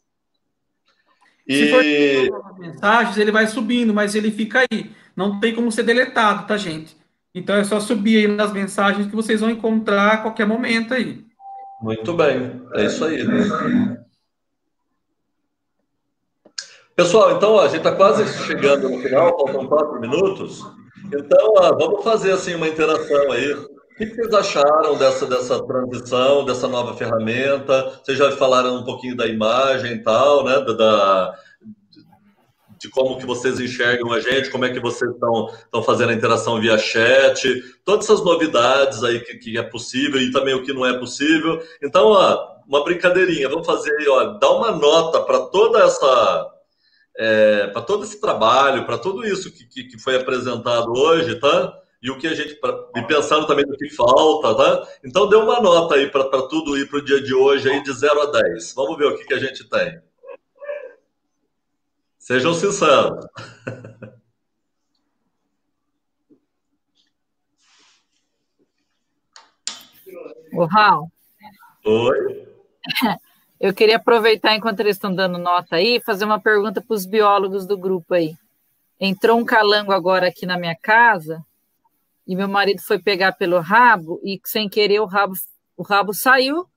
Speaker 6: E... Se for mensagens, ele vai subindo, mas ele fica aí. Não tem como ser deletado, tá, gente? Então é só subir aí nas mensagens que vocês vão encontrar a qualquer momento aí.
Speaker 1: Muito bem, é isso aí. Pessoal, então ó, a gente está quase chegando no final, faltam quatro minutos. Então, ó, vamos fazer assim uma interação aí. O que vocês acharam dessa, dessa transição, dessa nova ferramenta? Vocês já falaram um pouquinho da imagem e tal, né? Da, da, de como que vocês enxergam a gente, como é que vocês estão fazendo a interação via chat, todas essas novidades aí que, que, é possível e também o que não é possível. Então, ó, uma brincadeirinha, vamos fazer aí, ó, dá uma nota para toda essa é, para todo esse trabalho, para tudo isso que, que, que, foi apresentado hoje, tá? E o que a gente, e pensando também no que falta, tá? Então, dê uma nota aí para tudo ir para o dia de hoje aí de 0 a 10. Vamos ver o que, que a gente tem. Sejam sinceros.
Speaker 4: O Raul.
Speaker 1: Oi.
Speaker 4: Eu queria aproveitar enquanto eles estão dando nota aí, fazer uma pergunta para os biólogos do grupo aí. Entrou um calango agora aqui na minha casa e meu marido foi pegar pelo rabo e sem querer o rabo o rabo saiu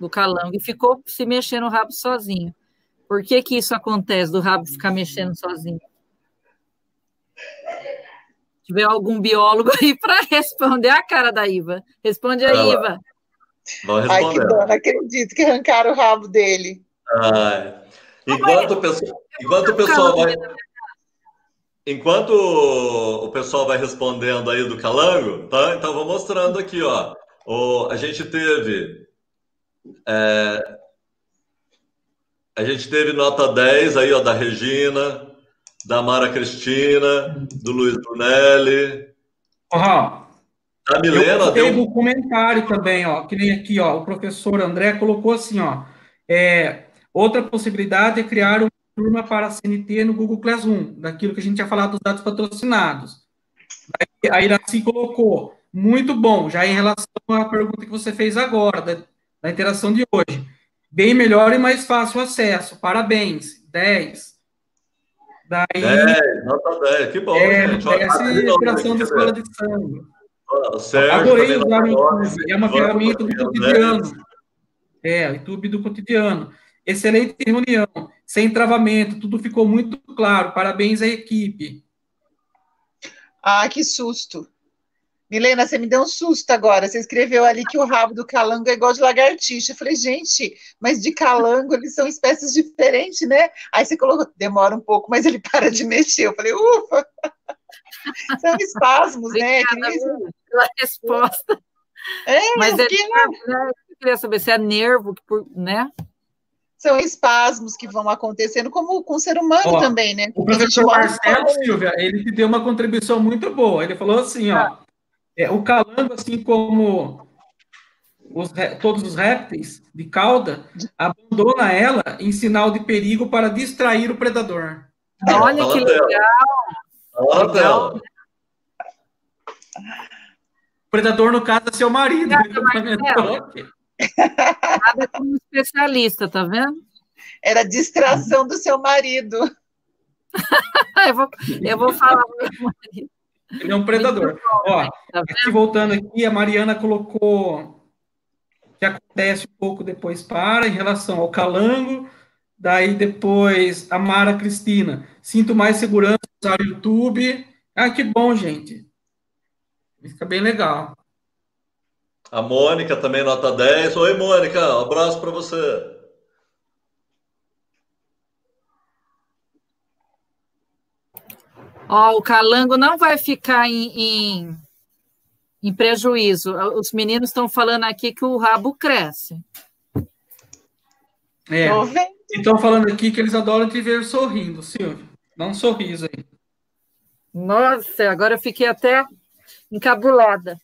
Speaker 4: do calango e ficou se mexendo o rabo sozinho. Por que que isso acontece do rabo ficar mexendo sozinho? tiver algum biólogo aí para responder a cara da Iva. Responde aí,
Speaker 1: Ela.
Speaker 4: Iva.
Speaker 3: Ai, que não acredito que arrancaram o rabo dele.
Speaker 1: Ai. Enquanto o pessoal, enquanto o pessoal vai, enquanto o pessoal vai respondendo aí do calango, tá? Então vou mostrando aqui, ó. O, a gente teve é, a gente teve nota 10 aí, ó, da Regina, da Mara Cristina, do Luiz Brunelli,
Speaker 6: Raul,
Speaker 1: da
Speaker 6: eu
Speaker 1: Milena
Speaker 6: coloquei
Speaker 1: deu
Speaker 6: no comentário também, ó, que nem aqui, ó, o professor André colocou assim, ó, é, outra possibilidade é criar uma turma para a CNT no Google Classroom, daquilo que a gente tinha falado dos dados patrocinados. Aí a Iraci colocou, muito bom, já em relação à pergunta que você fez agora, da, da interação de hoje. Bem melhor e mais fácil acesso, parabéns, 10. Daí,
Speaker 1: 10, nota 10, que bom,
Speaker 6: é,
Speaker 1: gente. Olha,
Speaker 6: essa
Speaker 1: tá novo
Speaker 6: inspiração
Speaker 1: aqui,
Speaker 6: da
Speaker 1: né?
Speaker 6: escola de samba.
Speaker 1: Ó, o Sérgio
Speaker 6: Adorei
Speaker 1: também
Speaker 6: usar o
Speaker 1: nota 9,
Speaker 6: YouTube, é uma ferramenta do
Speaker 1: Fabiano,
Speaker 6: cotidiano. É, o YouTube do cotidiano. Excelente reunião, sem travamento, tudo ficou muito claro. Parabéns à equipe.
Speaker 3: Ah, que susto. Milena, você me deu um susto agora. Você escreveu ali que o rabo do calango é igual de lagartixa. Eu falei, gente, mas de calango eles são espécies diferentes, né? Aí você colocou, demora um pouco, mas ele para de mexer. Eu falei, ufa! São espasmos, né?
Speaker 4: Obrigada pela resposta.
Speaker 3: É,
Speaker 4: Mas
Speaker 3: o
Speaker 4: é,
Speaker 3: que
Speaker 4: né, eu queria saber se é nervo, né?
Speaker 3: São espasmos que vão acontecendo, como com o ser humano
Speaker 6: Ó,
Speaker 3: também, né?
Speaker 6: O professor Marcelo Silvia, ele te deu uma contribuição muito boa. Ele falou assim, ó, é, o calango, assim como os todos os répteis de cauda, abandona ela em sinal de perigo para distrair o predador.
Speaker 4: Olha que legal. Legal.
Speaker 6: O predador, no caso, é seu marido.
Speaker 4: Obrigada. Nada como especialista, tá vendo?
Speaker 3: Era distração do seu marido.
Speaker 4: Eu vou, eu vou falar pro meu marido.
Speaker 6: Ele é um predador. Ó,
Speaker 4: Tá
Speaker 6: aqui voltando aqui, a Mariana colocou que acontece um pouco depois para em relação ao calango. Daí depois a Mara Cristina. Sinto mais segurança usar o YouTube. Ah, que bom, gente. Fica bem legal.
Speaker 1: A Mônica também nota 10. Oi, Mônica, um abraço para você.
Speaker 4: Ó, o calango não vai ficar em, em, em prejuízo. Os meninos estão falando aqui que o rabo cresce.
Speaker 6: É. Estão falando aqui que eles adoram te ver sorrindo, Silvio. Dá um sorriso aí.
Speaker 4: Nossa, agora eu fiquei até encabulada.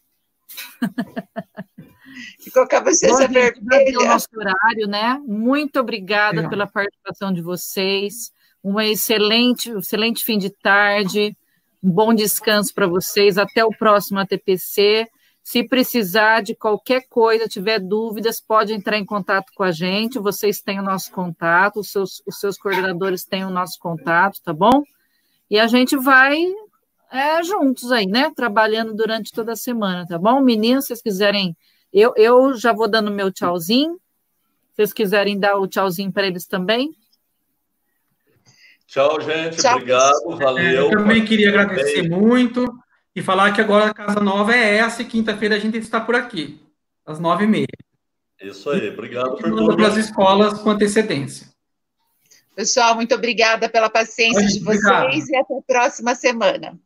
Speaker 3: Ficou com a
Speaker 4: Bom,
Speaker 3: bochecha
Speaker 4: deu o
Speaker 3: vermelha.
Speaker 4: nosso horário, né? Muito obrigada
Speaker 6: Legal.
Speaker 4: pela participação de vocês. Um excelente, excelente fim de tarde. Um bom descanso para vocês. Até o próximo ATPC. Se precisar de qualquer coisa, tiver dúvidas, pode entrar em contato com a gente. Vocês têm o nosso contato, os seus, os seus coordenadores têm o nosso contato, tá bom? E a gente vai é, juntos aí, né? Trabalhando durante toda a semana, tá bom? Meninos, se vocês quiserem eu, eu já vou dando meu tchauzinho. Se vocês quiserem dar o tchauzinho para eles também.
Speaker 1: Tchau, gente.
Speaker 3: Tchau.
Speaker 1: Obrigado,
Speaker 6: É,
Speaker 1: valeu.
Speaker 6: eu também queria agradecer muito e falar que agora a Casa Nova é essa e quinta-feira a gente está por aqui, às nove e meia.
Speaker 1: Isso aí, obrigado por tudo.
Speaker 6: para as escolas com antecedência.
Speaker 3: Pessoal, muito obrigada pela paciência de
Speaker 6: Obrigado.
Speaker 3: vocês e até a próxima semana.